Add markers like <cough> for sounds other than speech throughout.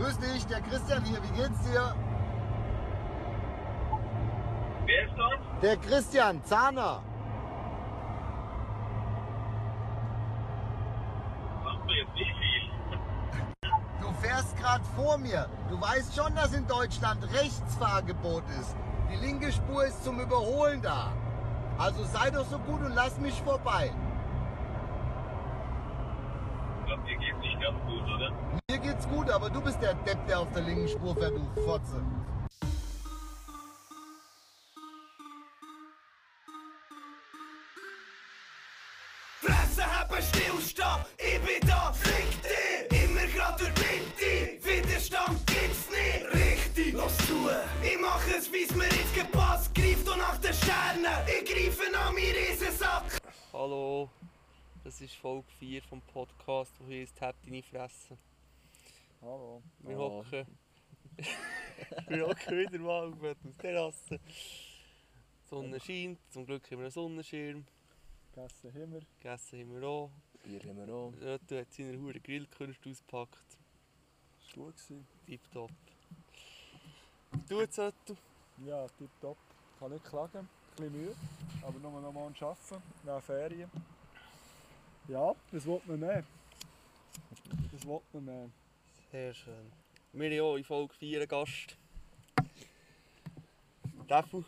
Grüß dich, der Christian hier, wie geht's dir? Wer ist das? Der Christian, Zahner. Sagt mir jetzt nicht viel. Du fährst gerade vor mir. Du weißt schon, dass in Deutschland Rechtsfahrgebot ist. Die linke Spur ist zum Überholen da. Also sei doch so gut und lass mich vorbei. Ich glaube, dir geht's nicht ganz gut, oder? Mir geht's gut, aber du bist der Depp, der auf der linken Spur fährt, du Fotze. Fresse haben, stillstehen, ich bin da, fick dich! Immer grad durch die Mitte, Widerstand gibt's nicht, richtig, los zu! Ich mach es, wie's mir jetzt gepasst, greif doch nach den Sternen, ich greife an meinen Riesensack! Hallo, das ist Folge 4 vom Podcast, wo heißt «Hab deine Fresse». Hallo. Wir hocken wir hocken wieder mal auf der Terrasse. Die Sonne scheint, zum Glück haben wir einen Sonnenschirm. Gegessen haben wir. Gegessen haben wir auch. Bier haben wir auch. Rötu hat seine hure Grillkunst ausgepackt. Ist gut gewesen. Tipptopp. Du jetzt, Rötu? Ja, tipptopp. Kann nicht klagen. Ein bisschen müde, aber nur noch mal arbeiten. Nach Ferien. Ja, das will man mehr. Das will man mehr. Sehr schön. Wir haben auch in Folge 4 einen Gast. Defu.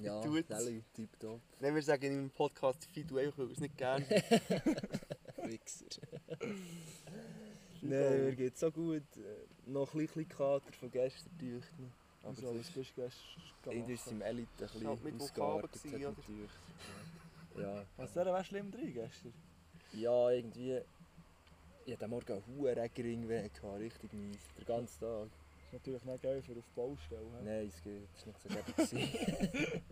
Ja? Deli, tipptopp. Nein, wir sagen in meinem Podcast Fidu einfach, weil wir es nicht gerne Wichser. Nein, mir geht's so gut. Noch ein bisschen Kater von gestern durch. Aber Also, es was ist, bist du gestern irgendwie ist es im Elite ein bisschen oder? natürlich. Ja. Was war schlimm drin gestern? ja, irgendwie... Ich hatte Morgen einen hohen Regenring weg, richtig mies. Den ganzen Tag. ist natürlich nicht geil für auf die Baustelle. hä? Nein, es geht. Das war nicht so gut. gewesen.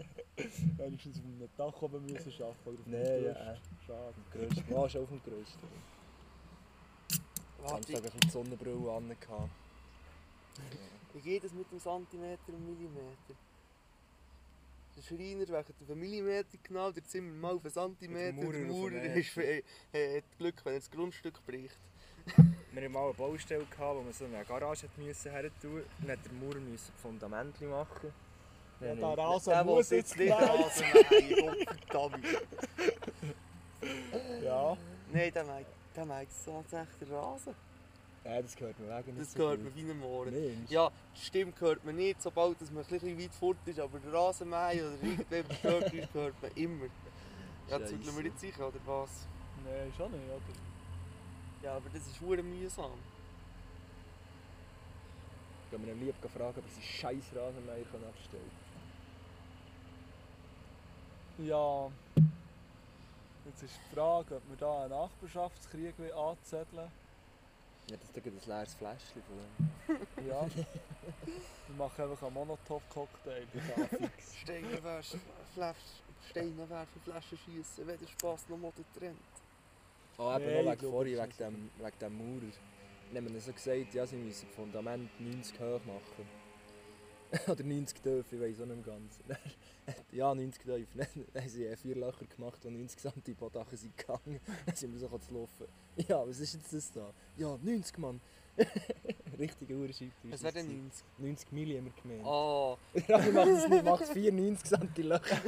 <laughs> Wenigstens auf einem Dach oben müssen arbeiten oder auf einem Nein, ja. Schade. Grösste. Ja, schon auf dem grössten. Am Warte, Samstag hatte ich die Sonnenbrille an. gehabt. Wie geht es mit dem Zentimeter und Millimeter? Der Schreiner wegen einen Millimeter genau, der Zimmer mal auf einen Zentimeter. Der Der Maurer Maurer ist, äh, äh, hat Glück, wenn er das Grundstück bricht. Wir hatten mal eine Baustelle, gehabt, wo wir so eine Garage mussten her tun Dann musste der Maurer müssen Fundamente machen. Ja, der Rasen Der muss jetzt nicht. Rasen Gottverdammt. Ja. Nein, der meint, der meint tatsächlich Rasen. Ja, das gehört mir wegen nicht Das so gehört gut. mir wie einem Ohren. Nein, Ja, die Stimme hört man nicht, sobald dass man ein bisschen weit fort ist, aber der Rasenmäher oder irgendetwas <laughs> gehört ist, hört man immer. Ja, zügeln wir jetzt sicher, oder was? Nein, schon nicht, oder? Ja, aber das ist hure mühsam. Ich kann mir lieb fragen, ob er seinen scheiß Rasenmeier kann abstellen Ja. Jetzt ist die Frage, ob wir da einen Nachbarschaftskrieg will anzetteln Ja, das ist doch ein leeres Fläschchen von dem. <laughs> Ja. Wir machen einfach einen Monotop-Cocktail. <laughs> Steine werfen, Flasch, Steine werfen, Flaschen schiessen, weder Spass noch Mode trennt. Ah, eben Nein, noch ich wegen vorhin, wegen dem, wegen dem Maurer. Dann haben wir so gesagt, ja, sie müssen das Fundament 90 hoch machen. <laughs> Oder 90 tief, ich weiß auch nicht ganz. ja, 90 tief. Dann haben sie vier Löcher gemacht, die 90 cm Bodachen sind gegangen. Dann sind wir so zu laufen. <laughs> Ja, was ist jetzt das da? Ja, 90 Mann. <laughs> Richtige Uhrenscheibe. Es wäre dann 90. 90 Milli haben wir gemeint. Ah, <laughs> Rami macht es nicht, macht 4 90 cm Löcher.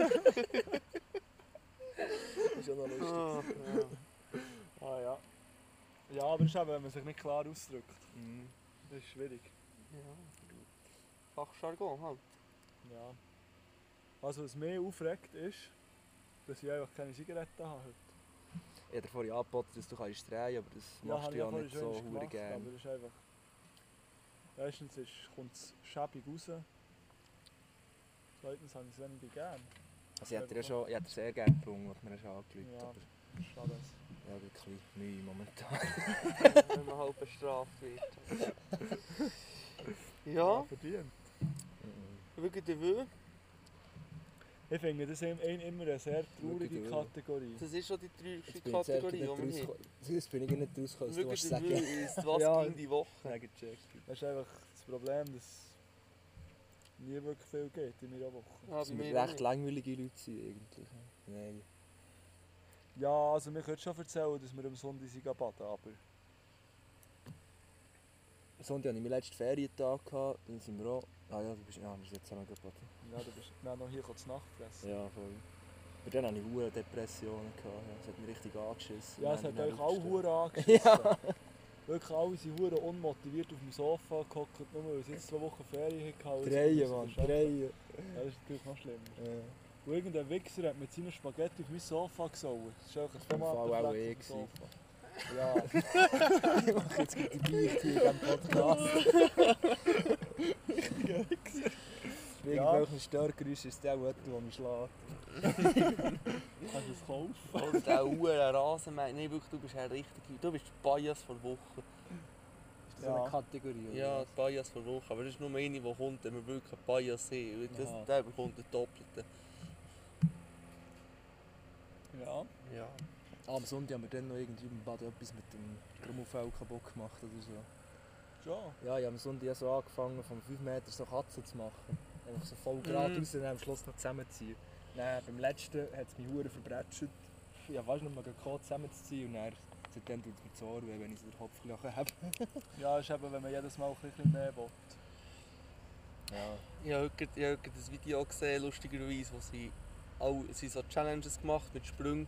ist schon noch lustig. ah, ja. Ah ja. Ja, aber das ist eben, wenn man sich nicht klar ausdrückt. Mhm. Das ist schwierig. ja. Fachjargon halt. Ja. Also was mich aufregt ist, dass ich einfach keine Zigaretten habe. Ich habe vorhin angeboten, dass du kannst drehen aber das Ja, machst du ja nicht so gemacht, gerne. aber das ist einfach... Erstens ist, kommt es schäbig raus. Zweitens habe ich es irgendwie gern. Also ich hätte ja schon, ich hätte sehr gerne gebrungen, was mir schon angelegt Ja. aber Schade. ja, wirklich Mühe momentan. <laughs> Wenn man halt bestraft wird. <laughs> Ja, verdient. wirklich der Wö. Ich finde das ein- immer eine sehr traurige Kategorie. Das ist schon die traurigste Kategorie, die wir haben. Jetzt bin ich nicht rausgekommen, du Wö sagen ist, was Ja. ging die Woche? Ja, gecheckt. Das ist einfach das Problem, dass es nie wirklich viel geht in meiner Woche. Sind mir recht langweilige Leute sind eigentlich. Nein. Ja, also wir können schon erzählen, dass wir am Sonntag sind baden, aber Sonntag hatte ich meinen letzten Ferientag. Gehabt, dann sind wir auch... Ah ja, du bist... Ja, wir sind jetzt zusammen. Ja, du bist dann noch hier zu Nacht fressen. Ja, voll. Aber dann hatte ich hohe Depressionen. Gehabt, ja. Es hat mich richtig angeschissen. Ja, es hat euch auch. Huren <laughs> angeschissen. Wirklich alle sind Huren unmotiviert auf dem Sofa gehockt, nur weil sie jetzt zwei Wochen Ferien hatten. Dreien, Mann, dreien. Ja, das ist natürlich noch schlimmer. Ja. Und irgendein Wichser hat mit seinen Spaghetti auf mein Sofa gesaut. Das ist einfach ein Tomatenfleck eh auf dem Sofa. Ja, Ich mache jetzt gerade die Beichte hier in diesem Podcast. Wegen Ja. welchen Störgeräusch ist der jemand, der mich schlägt? kannst du es kaufen? Oder der Uhr Rasenmäher. Nein, wirklich, du bist ein richtiger. Du bist Bias vor Woche. Ist das Ja. eine Kategorie? oder Ja, Bias vor Woche. Aber das ist nur eine, die kommt, wenn wir wirklich einen Bias sehen. Das, der bekommt den Doppelten. Ja. Ja. Ah, am Sonntag haben wir dann noch irgendwie im Bad etwas mit dem Trommelfell kaputt gemacht oder so. Schon. Ja, ich habe am Sonntag so angefangen, von 5 Meter so Katzen zu machen. Einfach so voll gerade Mhm. raus und dann am Schluss noch zusammenziehen. Dann, beim letzten hat es mich hure verbretscht. Ich habe fast nicht mehr gekonnt, zusammenzuziehen und dann, seitdem tut es mir das Ohr weh, wenn ich so den Kopf gelachen habe. <laughs> Ja, ist eben, wenn man jedes Mal ein bisschen mehr will. Ja. Ich habe heute, ich habe heute ein Video gesehen, lustigerweise, wo sie, all, sie so Challenges gemacht mit Sprüngen,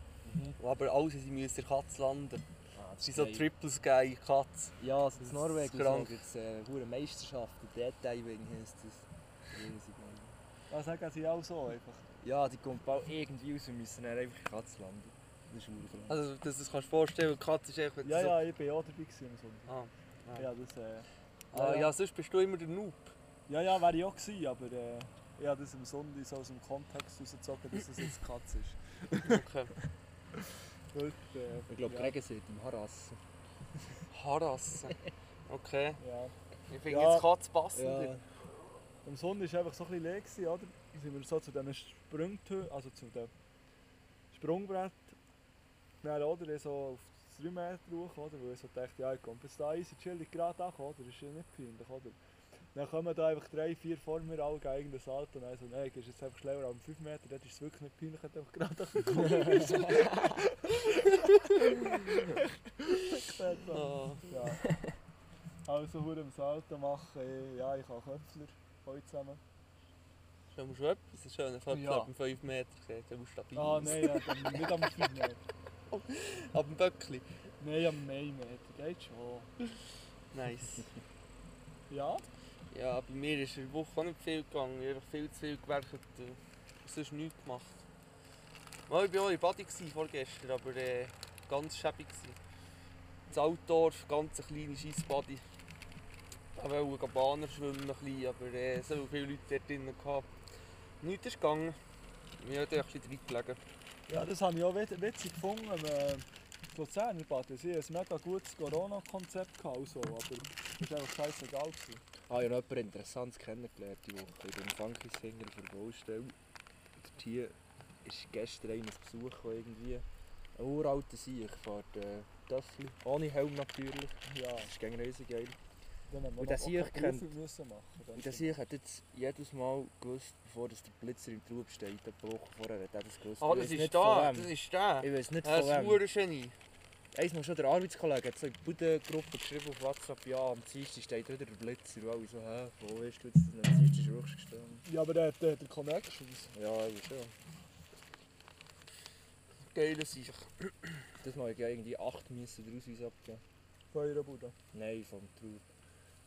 wo aber alle sie müssen in der Katze landen. Ah, Es sind so in der Katze. Ja, also Das Norwegen ist so krank. gibt es äh, hure Meisterschaften, Dead-Diving heisst das. Riesig, Mann. Ja, sagen sie auch so einfach. Ja, die kommt bald irgendwie raus und müssen dann einfach in Katze landen. Das ist hure krank. Also, das, das kannst du dir vorstellen, die Katze ist echt... wenn Ja, so, ja, ich bin auch dabei gewesen am Sonntag. Ah, Ja, das, äh, ah, ja, sonst bist du immer der Noob. ja, ja, wäre ich auch gewesen, aber äh, ich habe das am Sonntag so aus dem Kontext rausgezogen, dass das jetzt Katze ist. Okay. <laughs> Äh, Ich glaube, ja, Regen sind im Harassen. Harassen. Okay. <laughs> Ja. Ich finde Ja. jetzt Katze passender. Ja, Am Sonntag war einfach so ein bisschen leer, gewesen, oder? Dann sind wir so zu diesen Sprungtüren, also zu dem Sprungbrett. Dann, oder, so auf das 3 Meter hoch, oder? Weil ich so dachte, ja, ich komme bis da easy chillig gerade an, oder? Das ist ja nicht peinlich, oder? Dann kommen da einfach drei, vier vor mir, alle gegen irgendein Salto und dann so, nein, gehst jetzt einfach schneller am 5 Meter, dort ist es wirklich nicht peinlich, du einfach gerade angekommen bist. Ah. <laughs> ja. Also, am Salto machen, ja, ich habe Köpfler, heute zusammen. Schon mal schon etwas, ein schöner Köpfler Ja. ab dem 5 Meter gesehen, der muss stabil Ah, nein, ja, nicht am 5 Meter. <laughs> Ab dem Böckli. Nein, am Mai Meter, geht schon. Nice. Ja? Ja, bei mir ist in Woche auch nicht viel gegangen. Ich habe viel zu viel gewerkt und sonst nichts gemacht. Mal, ich war auch in Badi vorgestern, aber äh, ganz schäbig. Das Altdorf, ganz eine kleine Scheissbadi. Da wollte ich Bahner schwimmen, bisschen, aber äh, so viele Leute dort drinnen gehabt. Nichts ist gegangen. Wir dort ein bisschen reingelegen. Ja, das habe ich auch wit- witzig gefunden. Äh, die Luzerner Bad, sie hatten ein mega gutes Corona-Konzept, gehabt und so, aber das war einfach scheißegal. Gewesen. Ah, ich habe noch jemanden Interessantes kennengelernt die Woche. Ich bin im Funkisfinger auf der Baustelle. Und hier ist gestern einer Besuch gekommen, irgendwie. Ein uralter Sieg fährt äh, Töffel. Ohne Helm natürlich. Ja, Das ist gegen riesig geil. Und der Sieg kennt- das Und der. Sieg hat jetzt jedes Mal gewusst, bevor das der Blitzer im Trub steht, eine Woche vorher hat er das gewusst. Ah, das ist da, das wem. ist der. Ich weiß nicht von ist ein Genie. Einmal schon der Arbeitskollege hat so in die Budengruppe geschrieben auf WhatsApp, ja, am Dienstag steht wieder der Blitzer. Und alle so, hä, wo hast du jetzt denn am Dienstag schon gestanden? Ja, aber der hat der, der Connections. Ja, ich schon. Geile Sicht. Das Mal ja irgendwie 8 müssen den Ausweis abgeben. Von eurer Bude. Nein, vom Trub.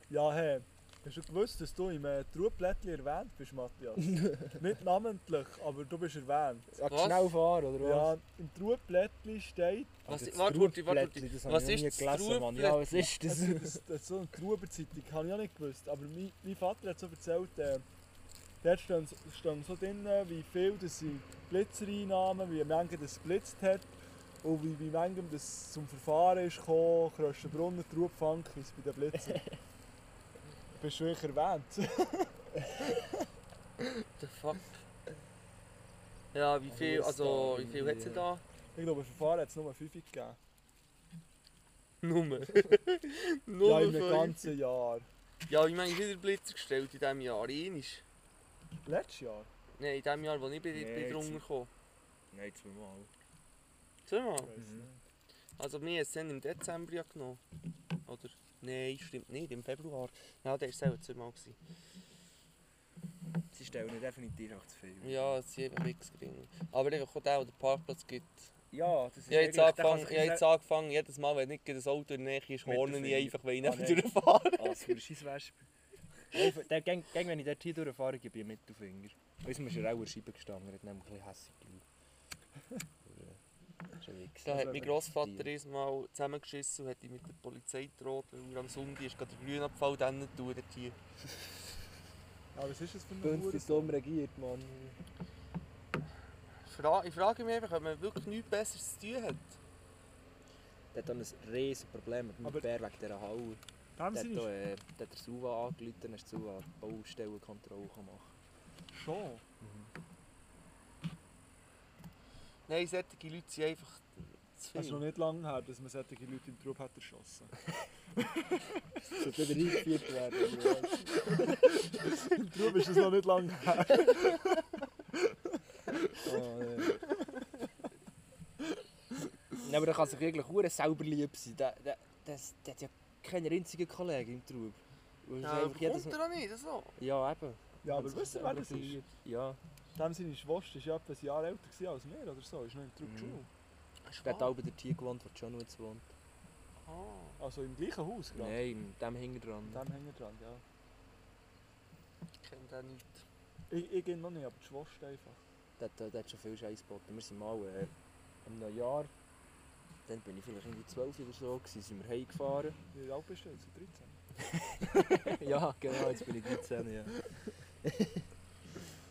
Ja, hey. Hast du gewusst, dass du im äh, erwähnt bist, Matthias? <laughs> Nicht namentlich, aber du bist erwähnt. Ja, Was? schnell fahren, oder was? Ja, im Trupplättchen steht, Was, das warte, warte, warte, Das Was ist das gelesen, Mann. Ja, was ist das? das, das, das ist so eine Truberzeitung, habe ich auch nicht gewusst. Aber mein, mein Vater hat so erzählt, äh, dort stehen, stehen so drin, wie viel das sind Blitzereinnahmen, wie manche das geblitzt hat und wie, wie manchem das zum Verfahren ist gekommen, Kröschenbrunnen, Trubfankis bei den <laughs> Blitzern. Du bist wirklich erwähnt. <laughs> The fuck? Ja, wie viel, das also, wie viel hat sie da? Ich glaube, Verfahren hat es nur 5 gegeben. Nummer. <laughs> Ja, Nummer in einem ganzen Jahr. Ja, wie manchmal wieder Blitzer gestellt in diesem Jahr? Einisch. Letztes Jahr? Nein, in dem Jahr, wo ich bin, Nee, bin drunter gekommen. Nein, zweimal. Zweimal? Ich weiss Mhm. nicht. Also mir hat es dann im Dezember ja genommen. Oder? Nein, stimmt nicht, im Februar. Ja, der war selber zweimal. Gewesen. Sie stellen definitiv auch zu viel. Ja, es sind einfach nichts gering. Aber einfach auch der, der Parkplatz gibt. Ja, das ist habe jetzt, angefangen, der ich habe jetzt angefangen, jedes Mal, wenn nicht das Auto in der Nähe ist, horne der ich einfach, wenn ich Ah, nicht durchfahre. Ah, das würde scheiß Wespe. <laughs> Einfach- der- Gang, gang, wenn ich dort hier durchfahre, gebe ich einen Mittelfinger. Uns ist er auch eine Scheibe gestanden, er hat nämlich ein bisschen hässlich geschaut. Aber, äh, ist ein Wichser. Da hat mein Grossvater einmal zusammengeschissen und hat ihn mit der Polizei gedroht, weil er am Sonntag ist gerade den Grünabfall dann tun dort hier. Ja, was ist das für ein Hure? ist dumm regiert, Mann. Fra ich frage mich einfach, ob man wirklich nichts Besseres zu tun hat. Der hat dann ein riesiges Problem mit dem Aber- Bär wegen dieser. Dem Der hat, äh, der hat der Suva angerufen, dann hast du Suva die Baustellenkontrolle machen schon. Nein, solche Leute sind einfach zu Es ist noch viel. nicht lange her, dass man solche Leute im Trub hat erschossen. <laughs> Sollte wieder eingeführt werden. Im Trub ist es noch nicht lange her. <laughs> oh, nee. Nein, aber der kann sich wirklich hure selber lieb sein. Der, der, der, der hat ja keinen einzigen Kollegen im Trub. Ja, jedes kommt er auch nicht, so. Ja, eben. Ja, aber Hat wisst ihr, wer das ist? Ja. Dem seine Schwester war ja etwa ein Jahr älter als wir oder so. Ist noch im Trub Mhm. Schule. Der hat auch bei der Tier gewohnt, wo John jetzt wohnt. Ah, Also im gleichen Haus gerade. Nein, in dem hinten dran. Dem hängen dran, ja. ich kenne den nicht. Ich, ich gehe noch nicht, aber die Schwester einfach. Der, der, der hat schon viel Scheiß geboten. Wir sind mal äh, um ein Jahr, dann bin ich vielleicht irgendwie 12 oder so, gewesen, sind wir heimgefahren. <laughs> Wie alt bist du jetzt? 13? <laughs> ja, genau, jetzt bin ich 13, ja. <laughs>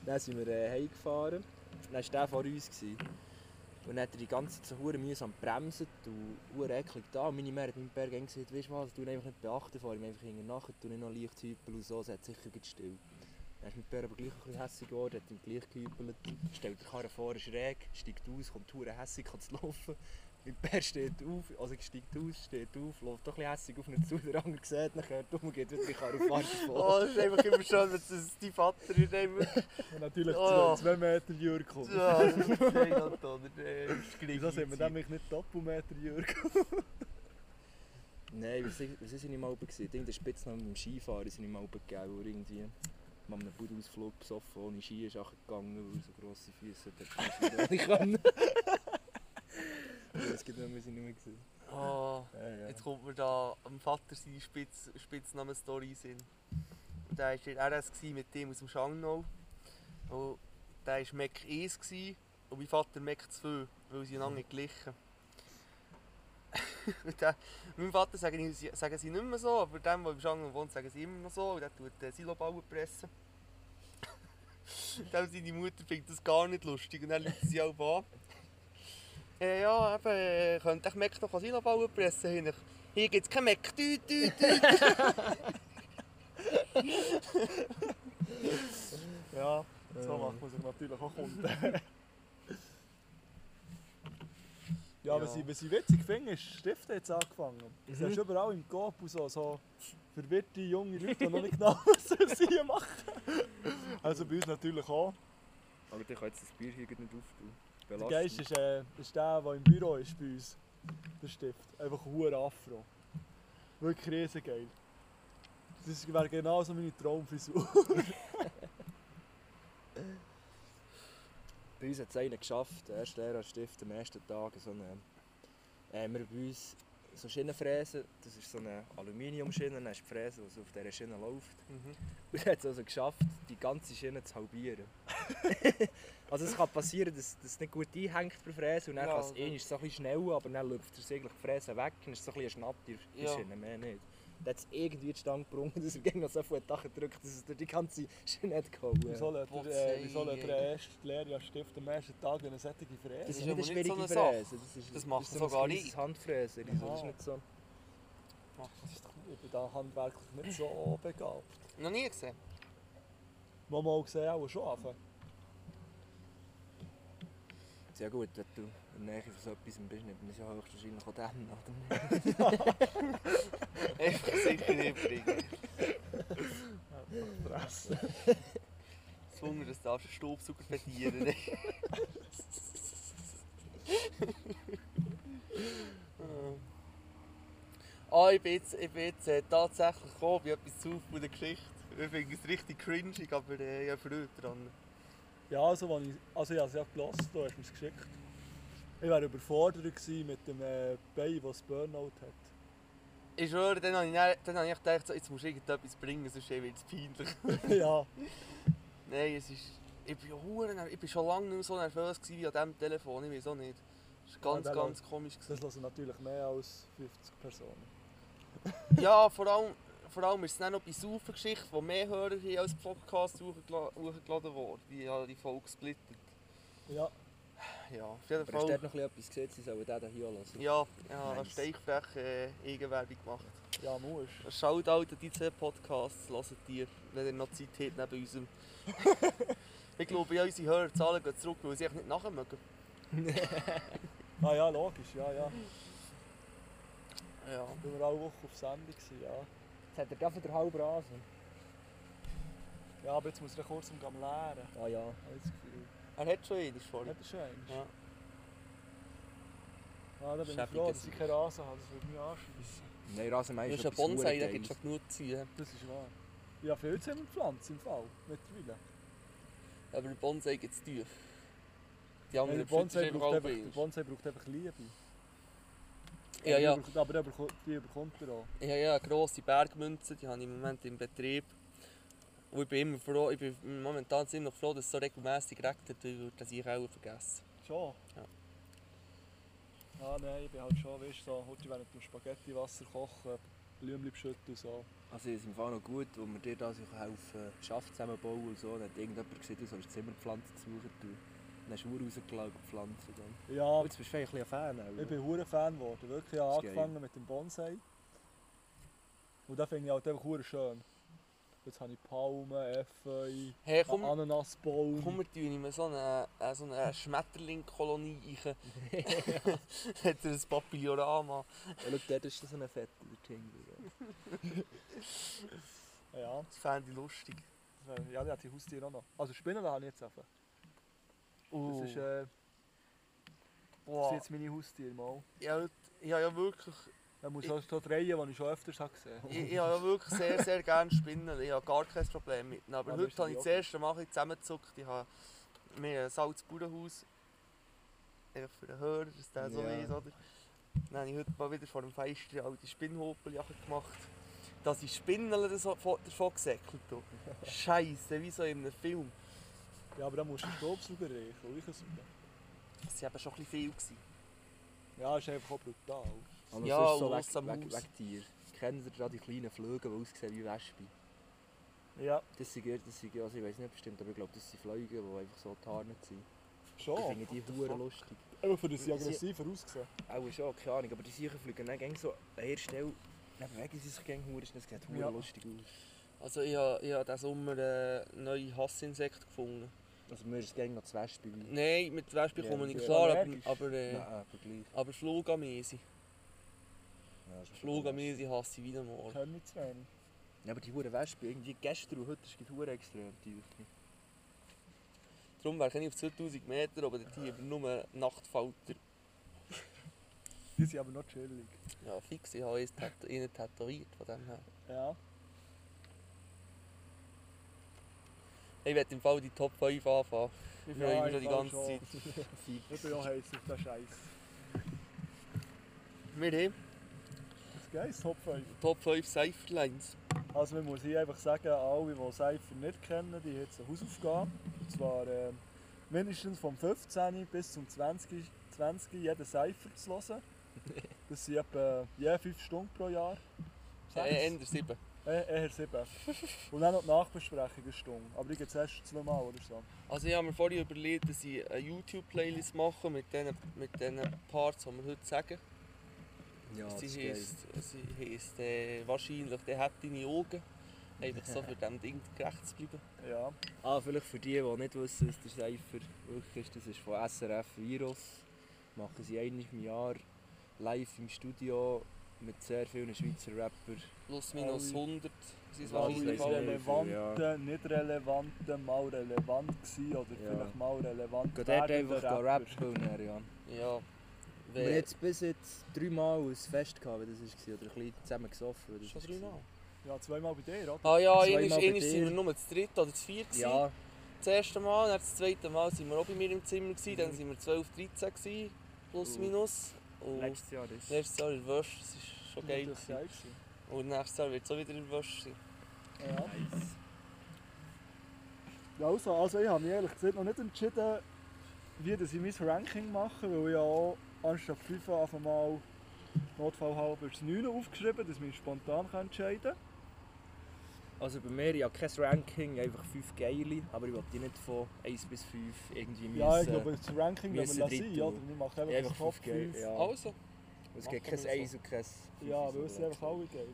dann sind wir äh, heimgefahren. Dann war der vor uns. Gewesen. Und dann hat er die ganze Zeit so hure mühsam bremsen und hure eklig da. Und meine Mutter hat meinem Berg gesagt, weißt du was, du einfach nicht beachten, fahr ihm einfach hinten nachher, tu nicht noch leicht hüpeln und so, es hat sicher still. Dann ist mein Bär aber gleich ein bisschen hässlich geworden, hat ihm gleich gehüpelt, stellt den Karren vorne schräg, steigt aus, kommt hure hässlich, kann laufen. Mein Bär steht auf, also steigt aus, steht auf, läuft doch ein bisschen hässlich auf ihn zu, der andere sieht ihn, kehrt um und geht wieder die Karre auf Fahrt <laughs> Oh, vor. das ist einfach immer schön, wenn es dein Vater ist. <laughs> Und natürlich Oh. 2 Meter Jürg kommt. ja, das ist. Der ist <laughs> Wieso sind wir nämlich nicht Doppelmeter Jürg? Nein, was sind was sind wir mal oben gewesen? Irgendein Spitzname beim Skifahren sind wir mal oben gegeben, wo irgendwie mal einen Budausflug besoffen ohne Ski ist gegangen, weil so grosse Füße hat, dass er nicht können. Es gibt noch, wir sind nicht mehr gesehen. Oh, Ja, ja. jetzt kommt mir da am Vater seine Spitz, Spitznamen-Story in. Und der war der RS mit dem aus dem Schangnau. Und der war Mac 1 gewesen, und mein Vater Mac 2, weil sie einander glichen. <laughs> Der, meinem Vater sagen, sie- sagen sie nicht mehr so, aber dem, der im Schangnau wohnt, sagen sie immer noch so. Und der tut den Silobauen pressen. <laughs> Seine Mutter findet das gar nicht lustig und dann rufen sie auch an. Äh, ja, eben, äh, könnte ich Mac noch Silobauen pressen? Hier, hier gibt es kein Mac. Tü, tü, tü. <laughs> Ja, so Ja. macht man sich natürlich auch Kunden. ja, was, Ja. ich, was ich witzig finde, ist, Stifte jetzt angefangen. Du Mhm. siehst überall im Coop und so, so verwirrte junge Leute, die noch nicht genau <laughs> wissen, was sie hier machen. Also bei uns natürlich auch. Aber der kann jetzt das Bier hier nicht auftun. Der Geist ist, äh, ist der, der im Büro ist bei uns. Der Stift. Einfach ein hoher Afro. Wirklich riesengeil. Das wäre genau so meine Traumfrisur. Bei uns hat es einer geschafft, der erste Lehrer Stift am ersten Tag. So eine, äh, wir bei uns so Schienenfräsen, das ist so eine Aluminiumschiene, dann hast du die Fräse, die auf dieser Schiene läuft. Mhm. Und er hat es also geschafft, die ganze Schiene zu halbieren. <laughs> also es kann passieren, dass es nicht gut einhängt bei Fräse und dann Ja, kann es also- einmal so ein bisschen schnell, aber dann läuft es eigentlich die Fräse weg und ist so ein bisschen ein Schnapp in der Ja. Schiene, mehr nicht. Dann hat es irgendwie die Stange gebrungen, dass er gegen noch so viel Dach gedrückt dass es durch die ganze hat gehauen. Wieso lässt der, sei äh, wieso lässt Dank. der erste Lehrjahr Stift am ersten Tag eine solche Das Fräse? ist ist nicht eine nicht so schwierige eine Sache. Fräse. Das, ist, Das macht ist so sogar kleines Handfräse. Das ist nicht so... Ich bin da handwerklich nicht so begabt. Noch nie gesehen? Mal mal gesehen, auch schon anfangen. Ja gut, wenn du in der Nähe von so etwas bist, nimmt man es ja höchstwahrscheinlich auch dann, oder? Einfach sicher nicht <laughs> bringen. Fresse. Das Wunder, dass du einen Staubsauger verdienen ne? <laughs> Ah ich bin jetzt, ich bin jetzt äh, tatsächlich gekommen, bei etwas zu von der Geschichte. Ich finde es richtig cringig, aber äh, ich habe Freude dran. Ja, also, als ich, also ich habe es ja gelassen, du hast mir es geschickt. Ich wäre überfordert mit dem äh, Bein, das Burnout hat. Ich schwöre, dann habe ich, dann, dann habe ich gedacht, so, jetzt musst du irgendetwas bringen, sonst wird es peinlich. <laughs> ja, Nein, es ist... Ich bin, ja ich bin schon lange nicht mehr so nervös wie an diesem Telefon, ich weiß auch nicht. Das war ganz, Ja, ganz komisch. das Gewesen. hören natürlich mehr als 50 Personen. <laughs> Ja, vor allem, vor allem ist es dann noch bei Saufen-Geschichte, wo mehr Hörer hier als Podcast hochgela- hochgeladen worden. Die die Folge gesplittet. Ja, Ja, auf jeden Aber Fall. dort noch ein bisschen etwas gesehen, sie sollen den hier lassen? Ja, ja, Nice. steichfrech äh, Eigenwerbung gemacht. ja. Ein Shoutout an die zwei Podcasts, hört die, wenn ihr noch Zeit habt neben unserem. <laughs> ich glaube, ja, unsere Hörerzahlen gehen zurück, weil sie nicht nachher mögen. <laughs> Ah ja, logisch, ja, ja. Ja. Wir waren alle Woche auf Sendung, ja. Jetzt hat er dafür den halben Rasen. Ja, aber jetzt muss er kurz um leeren. Ah ja. Gefühl. Er hat schon eines vorhin. Hat er schon eins? Ja. Ah, da bin ich froh, dass ich keinen Rasen habe, das würde mich anschiessen. Nein, Rasenmäher Du ist hast einen etwas Bonsai, der Hure gibt schon genug zu ziehen. Das ist wahr. Ich habe viel zusammen gepflanzt im Fall, mittlerweile. Aber der Bonsai gibt es tief. Die Ja, anderen der, Bonsai braucht einfach einfach, der Bonsai braucht einfach Liebe. Ja, Aber ja. die bekommt- Aber die bekommt- er auch. Ich habe ja eine grosse Bergmünze, die habe ich im Moment im Betrieb. Und ich bin immer froh, ich bin momentan ziemlich froh, dass es so regelmäßig regnet, weil das ich auch vergessen. Schon? Ja. Ah nein, ich bin halt schon, weißt so, heute während dem Spaghetti-Wasser kochen, Blümchen beschütten und so. Also es ist im Fall noch gut, wo wir dir da so helfen, Schaft zusammenbauen und so. Dann hat irgendjemand gesehen, du sollst Zimmerpflanzen suchen. Du. Dann hast du Uhr rausgelaufen und Pflanzen. Dann. Ja, jetzt bist du ein Fan auch. ich bin hure Fan geworden. Wirklich, ich habe ist geil. angefangen mit dem Bonsai. Und das finde ich halt einfach schön. Jetzt habe ich Palmen, Efeu, Hey, einen komm, Ananasbaum. komm wir tun ihm so eine, äh, so eine Schmetterlingkolonie rein. <laughs> Hat er ein Papillorama. Ja, schau, dort ist das so ein fetter Jingle. <laughs> Ja, Das fände ich lustig. das ja, die hat die Haustiere auch noch. Also Spinnen habe ich jetzt einfach. Uh, Das ist, äh, das boah. sind jetzt meine Haustiere mal. Ja, ich habe ja wirklich, Da muss auch so drehen, die ich schon öfters habe gesehen ich, ich habe ja wirklich sehr, sehr gerne Spinnen. Ich habe gar kein Problem mit ihnen. Aber Ja, heute habe ich das erste Mal zusammengezuckt. Ich habe mir ein Salzbauernhaus, einfach für den Hörer, dass der so Ja. weiss, oder? Dann habe ich heute mal wieder vor dem Fenster alte Spinnhopel gemacht. Dass ich Spinnen davon gesäckelt habe. <laughs> Scheiße, wie so in einem Film. Ja, aber da musst du Staubsauger reichen. Das war eben schon ein bisschen viel. Ja, ist einfach auch brutal. Aber Ja, sonst so weg, weg, Haus. weg Tier. Kennen Sie da die kleinen Flüge, die aussehen wie Wespen? Ja, Das sind, das sind also ich weiß nicht bestimmt, aber ich glaube, das sind Fliegen, die einfach so getarnt sind. Ich schon. finde die hure lustig. Aber für das aggressiver ausgesehen. Auch schon, keine Ahnung, aber die Sicher fliegen dann so an der Stelle, dann bewegen sie sich gäng hure schnell, das sieht hure Ja. lustig aus. Also ich habe, ich habe diesen Sommer äh, neue Hassinsekte gefunden. Also mir ist es noch zu Wespen wie. Nein, mit Wespen Ja, komme ich ja. klar, aber, aber, äh, Nein, aber aber. Ja, Flugamesi hasse ich wieder mal. Kenn ich zu wenig. Ja, aber die hure Wespen, irgendwie gestern und heute ist es hure extrem tief. Darum wäre ich auf 2000 Meter, aber dort hier nur Nachtfalter. Die sind aber noch chillig. Ja, fix, ich habe einen tätowiert von dem her. Ja. Ich werde im Fall die Top 5 anfangen. Ich freue Ja, mich schon die ganze schon. Zeit. <laughs> Ich bin auch heiß auf den Scheiß. Wir haben Geil, Top 5. Top 5 Cypherlines. Also man muss hier einfach sagen, alle, die Cypher nicht kennen, die haben jetzt eine Hausaufgabe. Und zwar ähm, mindestens vom 15. bis zum 20. 20 jeden Cypher zu hören. <laughs> Das sind etwa je 5 Stunden pro Jahr. Äh, Ender 7. Äh, eher 7. Und dann noch die Nachbesprechung eine Stunde. Aber gibt es erst zweimal oder so. Also ich habe mir vorhin überlegt, dass ich eine YouTube-Playlist mache mit den, mit den Parts, die wir heute sagen. Ja, sie heisst, sie heisst äh, wahrscheinlich «Der hat deine Augen». Einfach so für <laughs> dem Ding gerecht zu bleiben. Ja. Ah, vielleicht für die, die nicht wissen, was der Cypher wirklich ist, das ist von SRF Virus. Machen sie einmal im Jahr live im Studio mit sehr vielen Schweizer Rappern. Plus minus Alle- 100. Sie ist Alle Alle wahrscheinlich weiss alle. nicht. relevanten, nicht relevanten, mal relevant gewesen oder Ja. vielleicht mal relevant Geht dort einfach Rapper. Rap spielen, ja. Ja, Wir jetzt bis jetzt dreimal ein Fest gehabt, wie das war, oder ein bisschen zusammen gesoffen. Schon war. dreimal? Ja, zweimal bei dir, oder? Ah ja, Zweimal einmal, dir. wir nur das dritte oder das vierte. gewesen. Ja, Das erste Mal, dann das zweite Mal sind wir auch bei mir im Zimmer, gewesen, dann sind wir 12, 13 gewesen, plus Uh. minus. Und letztes Jahr ist nächstes Jahr in der Wäsche, das ist schon geil. Das gewesen. Und nächstes Jahr wird es auch wieder in der Wäsche sein. Ja. Ja, also, also ich habe mich ehrlich gesagt noch nicht entschieden, wie das ich mein Ranking mache, weil ich ja auch anstatt 5 einfach mal notfallhalber das 9 aufgeschrieben, dass ich mich spontan entscheiden kann. Also bei mir, ich habe kein Ranking, einfach 5 geile, aber ich will die nicht von 1 bis 5 irgendwie müssen. Ja, ich glaube, das Ranking wenn müssen wir lassen, Drittel. oder? Wir machen Ja, einfach, einfach das Top 5 geil. 5. Ja. Also, es gibt wir kein so. 1 und kein 5. Ja, weil es sind einfach alle geil.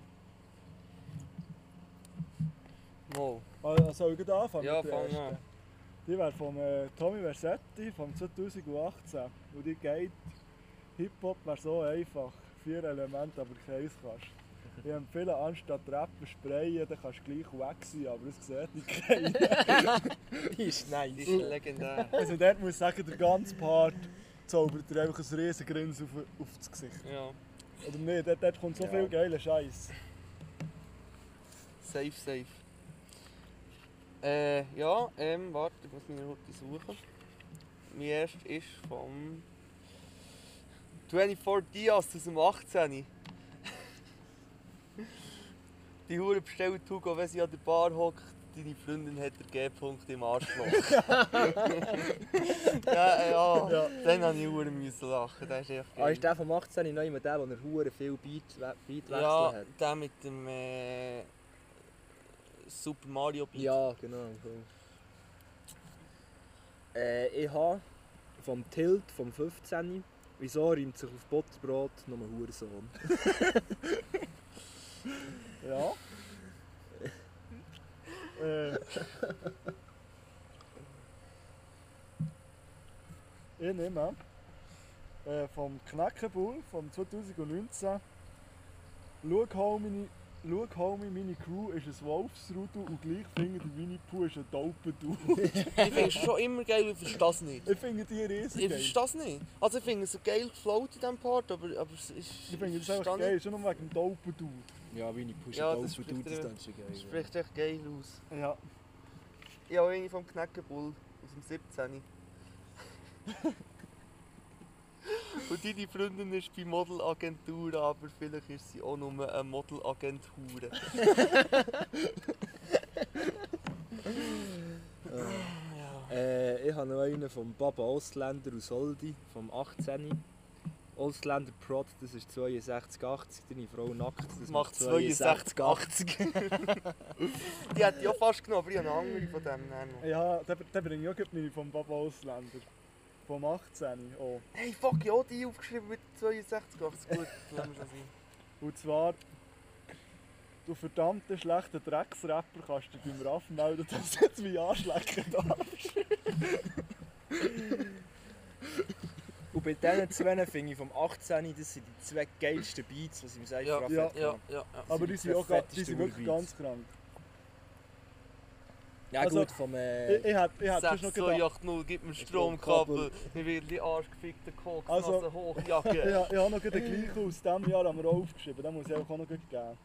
mal. Also soll ich anfangen Ja, mit der fang ersten? an. Die wäre von äh, Tommy Versetti von 2018. Und die geht, Hip-Hop wäre so einfach. Vier Elemente, aber keins kannst. Ich empfehle, anstatt Rappen sprayen, dann kannst du gleich weg sein, aber es sieht nicht keiner. <laughs> Die ist nice. Die ist legendär. Also dort muss ich sagen, der ganze Part zaubert dir einfach ein riesen Grinsen auf, auf das Gesicht. Ja, Oder nicht, dort, dort kommt so Ja. viel geiler Scheiß. safe, safe. Äh, ja, ähm, warte, ich muss meine Route suchen. Mein erster ist vom 24 Dias aus dem 18. <laughs> Die Hure bestellt Hugo, wenn sie an der Bar hockt. Deine Freundin hat den G-Punkt im Arschloch. <laughs> ja, ja, Ja. dann musste ich Hure müssen lachen. Das ist echt Ah, ist der vom 18 neu mit dem, wo er hure viel Beat, Beatwechsel Ja, hat? der mit dem äh, Super Mario Beat. Ja, genau. Cool. Äh, ich habe vom Tilt vom 15. Wieso reimt sich auf Butterbrot nur Hurensohn? <laughs> Ja. äh. Ich nehme äh, vom Knackenbull vom 2019. Schau, Homie, schau, Homie, meine Crew ist ein Wolfsrudel und gleich finde der Winnie Pooh ist ein Taupendu. <laughs> Ich finde es schon immer geil, ich verstehe es nicht. ich finde die riesig Ich geil. verstehe es nicht. Also ich finde es geil gefloat in diesem Part, aber, aber es ist... Ich finde das einfach geil, schon nur wegen dem Taupendu. Ja, Winnie Push Ja, und das Tauben, spricht du, das ist schon geil. ja. spricht echt geil aus. Ja. Ich habe eine vom Kneckenbull aus dem 17. <laughs> Und deine Freundin ist bei Modelagentur, aber vielleicht ist sie auch nur eine Modelagentur. ja. <laughs> Äh, ich habe noch einen vom Baba Ostländer aus Oldi, vom 18. Ostländer Prod, das ist 62,80. Deine Frau nackt, das macht macht 62,80. <laughs> Die hätte ich auch fast genommen, aber ich habe eine andere von dem. Ja, den bringe ich auch meine vom Papa Ausländer. Vom 18. Oh. Hey, fuck, auch die aufgeschrieben mit 62,80. Gut, <laughs> lassen wir schon sein. Und zwar, du verdammter schlechter Drecksrapper kannst du beim Raff melden, <laughs> dass du jetzt wie anschlecken darfst. <laughs> Und bei diesen zwei finde ich vom 18. das sind die zwei geilsten Beats, die sie im Cypher Ja, ja, Ja, ja, ja. Aber die die sind, auch, die sind wirklich ganz krank. Ja Also, gut, vom... Äh, Ich, ich hätte ich hätte sonst noch gedacht, 6280, gib mir Stromkabel. Ich will die arschgefickte Koks, Also- <laughs> Hochjacke. ich, ich habe noch den gleichen aus diesem Jahr am aufgeschrieben, den muss ich auch noch geben.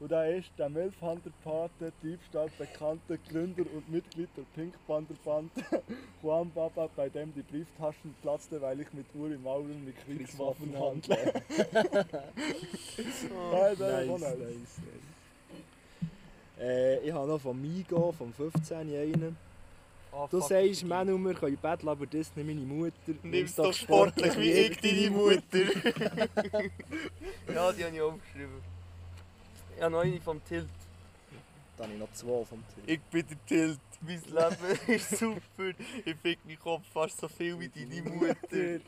Und der ist der Milfhunter-Pate, Diebstahl bekannte Gründer und Mitglied der Pink Panther Band, <laughs> Juan Baba, bei dem die Brieftaschen platzte, weil ich mit Uri Mauren mit Kriegswaffen handle. <laughs> Nice, nice. nice, nice. Äh, ich habe noch von Migo, vom 15. einen. Ah, Du sagst, Manu, wir können betteln, aber das ist nicht meine Mutter. Nimm's doch sportlich wie ich deine Mutter. <laughs> <laughs> ja, die habe ich aufgeschrieben. Ich habe noch eine vom Tilt. Dann habe ich noch zwei vom Tilt. Ich bin der Tilt. Mein Leben <laughs> ist super. Ich fick meinen Kopf fast so viel wie deine Mutter.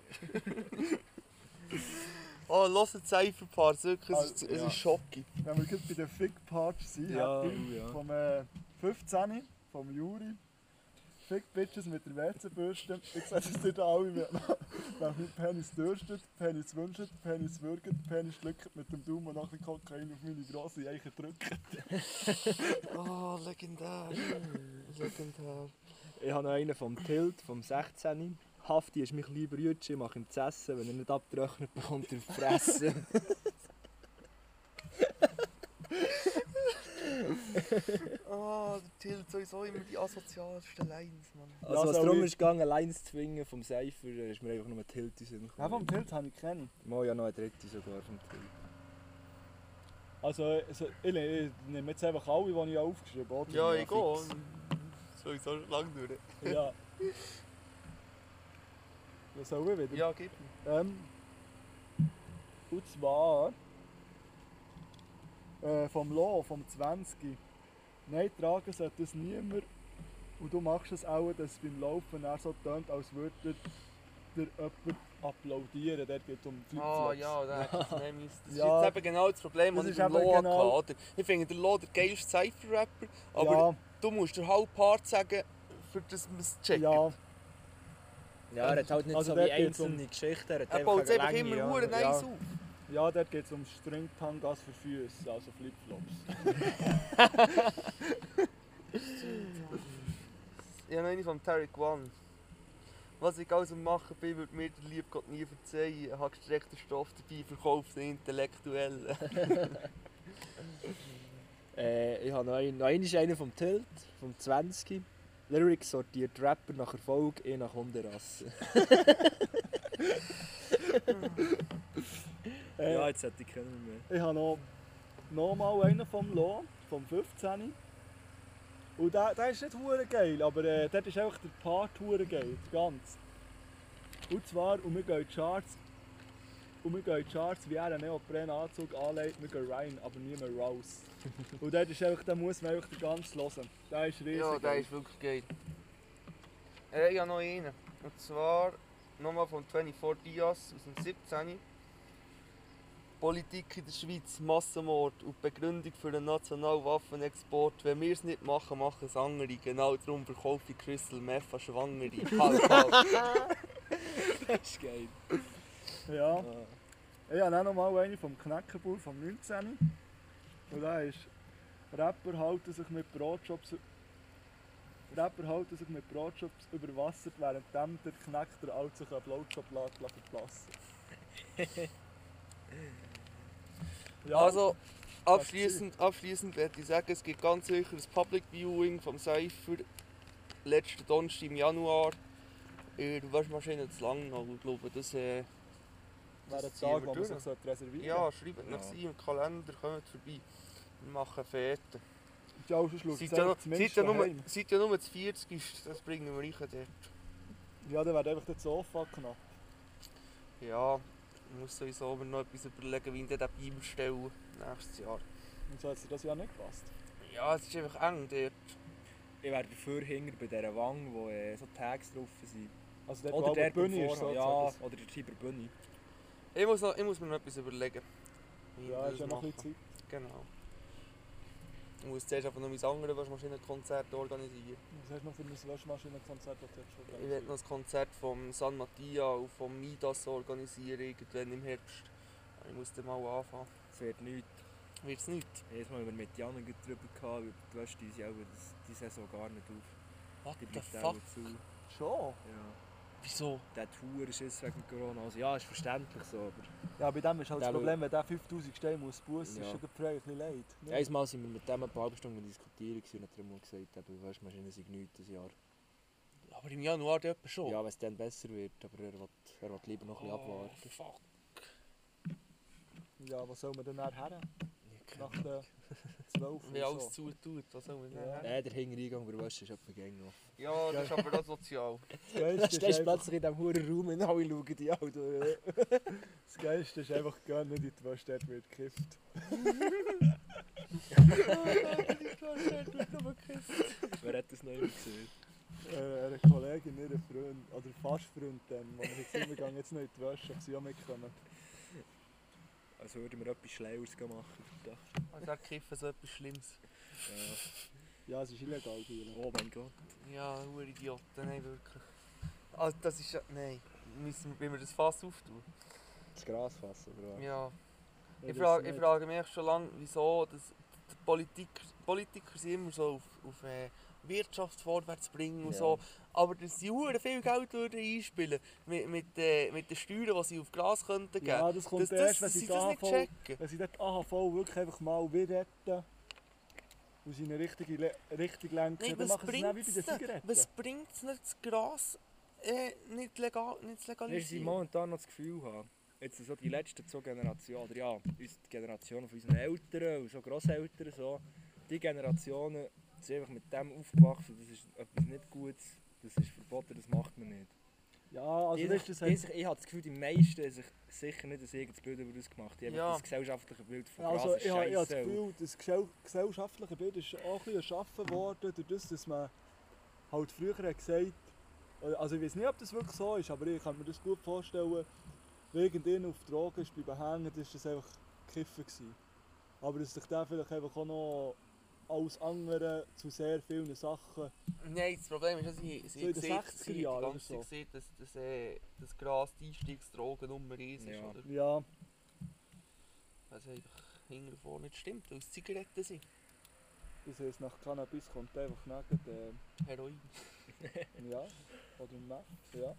Oh, lass ein Cypher-Part, wirklich. Es ist, es Ja. ist schocking. Wenn wir gerade bei den Fick Parts sind, Ja, hätte ich ja. vom äh, 15. vom Juri. Fick Bitches mit der WC-Bürste. Ich sage es nicht alle, wie nach dem Penis dürstet, Penis wünscht, Penis würgt, Penis schluckt mit dem Daumen nach dem Kokain auf meine grosse Eiche drückt. <laughs> Oh, legendär. legendär. Ich habe noch einen vom Tilt, vom 16. Hafti ist mich lieber Jütsche, ich mache ihm zu essen, wenn er nicht abtrocknet, bekommt er fressen. <laughs> Ah, der Tilt sowieso immer die asozialsten Lines, Mann. Also Ja, was so darum ist gegangen, Lines zu zwingen vom Seifer, da ist mir einfach nur Tilt in Sinn Ja, vom Tilt habe ich kennen. Mal ja noch eine dritte sogar vom Tilt. Also, also ich, ne- ich nehme jetzt einfach alle, die ich aufgeschrieben habe. Ja, ich gehe. Sowieso lange durch. Ja. <laughs> Was soll ich wieder? Ja, gib mir. Ähm, und zwar äh, vom Law, vom 20. Nein, tragen sollte das niemand. Und du machst es auch, dass es beim Laufen eher so tönt, als würde dir jemand applaudieren. Der geht um Flipflops. Ah ja. Das <laughs> Ja. ist jetzt eben genau das Problem, Das ich beim Lo genau- hatte. Ich finde der Lo der geilste Cypher-Rapper, aber ja, du musst den halben Part sagen, für das man es checkt. ja, Ja, er hat halt nicht Also so wie geht's um- einzelne Geschichten, er Er baut einfach Länge, immer ja. nice ja. auf. ja, dort geht es um Stringtangas für Füße, also Flipflops. <laughs> Ich habe noch eine von Tarek One. Was ich also machen bin, würde mir der liebe Gott nie verzeihen. Ich habe gestreckten Stoff dabei, verkauft den Intellektuellen. <laughs> Äh, ich habe noch einen, noch einen ist einer vom Tilt, vom 20. Lyrics sortiert Rapper nach Erfolg, eh nach Hunderasse. <laughs> <laughs> Äh, ja, jetzt hätte ich keinen mehr. Ich habe noch, noch mal einen vom Law, vom 15. Und der, der ist nicht hure geil, aber äh, dort ist einfach der Part hure geil, ganz. Und zwar, und wir gehen in die Charts, und wir gehen in die Charts, wie er einen Neoprenanzug anlegt, wir gehen rein, aber nie mehr raus. <laughs> und dort ist einfach, da muss man einfach den ganz hören. Der ist riesig. Ja, der ist wirklich geil. Äh, ich habe noch einen. Und zwar nochmal von 24 Dias aus dem 17. Politik in der Schweiz, Massenmord und Begründung für den nationalen Waffenexport. Wenn wir es nicht machen, machen es andere. Genau darum verkaufe ich Crystal Meth an Schwangere. Halt, halt. <laughs> Das ist geil. Ja. Ich habe auch noch mal einen vom Knäckerbauer vom 19. Und der ist, Rapper halten sich mit Brotjobs Rapper halten sich mit Brotjobs über Wasser, während dem der Knechter alt sich einen Blowjob verplassen. <laughs> ja, Also, abschließend, abschließend werde ich sagen, es gibt ganz sicher ein Public Viewing vom Cypher letzten Donnerstag im Januar in der Waschmaschine zu Langnau. Ich glaube, das, äh, wäre ein Tag, wo man sich reservieren ja, schreibt nach Ja. sie im Kalender, kommt vorbei. Wir machen Fete. Ja, sonst schaut Seid es ja, seid, ja nur, seid ja nur zu 40, ist, das bringen wir rein dort. Ja, dann wird einfach der Sofa knapp. Ja, ich muss sowieso mir noch etwas überlegen, wie ich den Beamer stelle nächstes Jahr. Und so hat es das ja nicht gepasst. Ja, es ist einfach eng dort. Ich wäre dafür hinger bei dieser Wange, wo äh, so Tags drauf sind. Also der, Oder der der Bühne ist so. Ja, oder der Tiber Bunny. Ich muss, noch, ich muss mir noch etwas überlegen. ja, ich ist ja noch ein mache. bisschen Zeit. Genau. Ich muss zuerst einfach noch mein anderes Waschmaschinenkonzert organisieren. Was hast du noch für ein Waschmaschinenkonzert, das du jetzt schon Ich werde noch das Konzert vom San Mattia und vom Midas organisieren, irgendwann im Herbst. Ich muss dann mal anfangen. Es wird nichts. Wird es nicht? Jedes Mal, wenn wir mit Jan gut drüber gehabt, über die Wäsche, die auch das- die Saison gar nicht auf. What Die the fuck? Schon? Ja. Wieso? Der hat Huren Schiss wegen Corona. Also ja, ist verständlich so, aber... Ja, bei dem ist halt das Problem, wenn der 5000 Steine muss bussen, Ja. ist schon frei ein bisschen leid. ne? Einmal sind wir mit dem ein paar halbe Stunden diskutieren und hat er mal gesagt, eben, Waschmaschinen sind nichts das Jahr. Aber im Januar dort schon. Ja, wenn es dann besser wird, aber er will, er will lieber noch ein bisschen Oh, abwarten. fuck. Ja, was soll man denn nachher her? Ja, Nach den <laughs> 12 Wie alles so? zutut, was soll man Ja. Nein, der Hintereingang bei der Wäsche ist etwa gängig offen. Ja, das ist aber <laughs> das sozial. Das Da Geilste, stehst ist du plötzlich in diesem hohen Raum und alle schauen dich an. Du, das Geilste ist einfach gar nicht in die Wäsche, dort wird gekifft. <laughs> wer hat das noch immer gesehen? Äh, eine Kollegin, ihre Freund, oder fast Freund, dann, wo wir jetzt immer gehen, jetzt noch in die Wäsche, ob sie auch mitkommen. Als würden wir etwas Schlaueres machen. Also er kiffen so etwas Schlimmes. Ja, es ist illegal hier. Oh mein Gott. Ja, nur Idioten, nein, wirklich. Also das ist ja... Nein. Müssen wir, wenn wir das Fass auftun? Das Gras fassen, oder was? Ja. Ich frage, ich frage mich schon lange, wieso das die Politiker, Politiker sind immer so auf, auf äh, Wirtschaft vorwärts bringen und Ja. so. Aber dass sie hure viel Geld würden einspielen mit, mit, äh, mit den Steuern, die sie auf Gras könnten geben. Ja, das kommt das, das, erst, wenn dass sie sie das nicht AHV, checken. wenn sie dort AHV wirklich einfach mal wieder retten und sie in eine richtige Le Richtung lenken, Nein, dann was machen sie es wie bei den? Zigaretten. Was bringt es nicht, das Gras äh, nicht, legal, nicht zu Weil sie legalisieren? momentan noch das Gefühl haben, jetzt so die letzten zwei Generationen, oder ja, die Generationen von unseren Eltern und so Grosseltern, so, die Generationen sind einfach mit dem aufgewachsen, das ist etwas nicht Gutes, das ist verboten, das macht man nicht. Ja, also die sich, das die sich, ich habe das Gefühl, die meisten haben sich sicher nicht ein eigenes Bild über uns gemacht. Die haben Ja. das gesellschaftliche Bild von also Gras ich, habe- ich habe das. Gefühl, das gesell gesellschaftliche Bild ist auch ein bisschen erschaffen worden, durch das, dass man halt früher gesagt oder- also ich weiß nicht, ob das wirklich so ist, aber ich kann mir das gut vorstellen, wegen denen auf Drogen ist bleiben hängen, das war das einfach Kiffen. Gewesen. Aber dass sich der vielleicht einfach auch noch alles andere zu sehr vielen Sachen Nein, das Problem ist, dass sie, sie, So in den sieht- 60er sie die Jahren oder ganze so. Sieht, dass, dass äh, das Gras die Einstiegsdroge Nummer 1 ist. Ja. Oder? Ja, Was einfach hinten und vorne nicht stimmt, weil es Zigaretten sind. das heisst, nach Cannabis kommt einfach neben Heroin. äh, <laughs> ja, oder Meth, ja.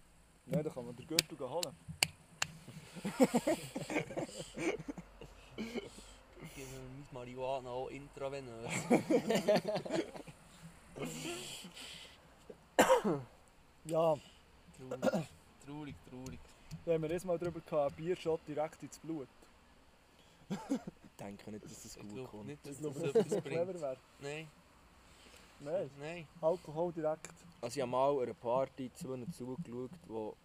Nein, da kann man den Gürtel holen. <laughs> Geben wir mein Marihuana auch intravenös. <laughs> Ja, traurig, traurig, traurig. da haben wir erst mal drüber gehabt, Bierschott direkt ins Blut. Ich denke nicht, dass das Ich gut glaube kommt. nicht, dass Ich glaube, etwas dass das clever bringt. wäre. Nein, Nein, nein. Alkohol direkt. Also ich habe mal einer Party zu ihnen zugeschaut, wo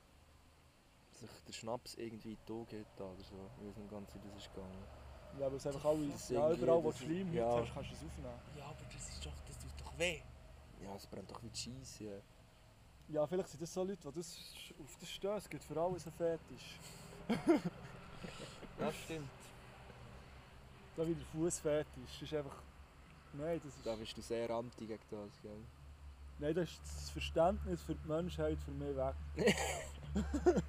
sich der Schnaps irgendwie hat oder so. Ich weiß nicht ganz, wie das ist gegangen. Ja, weil es einfach alle, Das ist ja, überall wo du das ist- Schleim ja. hast, kannst du es aufnehmen. Ja, aber das ist doch, das tut doch weh. Ja, es brennt doch wie Cheese. Ja. Ja, vielleicht sind das so Leute, die das, auf das stehen. Es gibt für alles einen Fetisch. Das stimmt. <laughs> So wie der Fußfetisch. Das ist einfach... Nein, das ist... Da bist du sehr anti gegen das, gell? Nein, das ist das Verständnis für die Menschheit für mich weg. <laughs>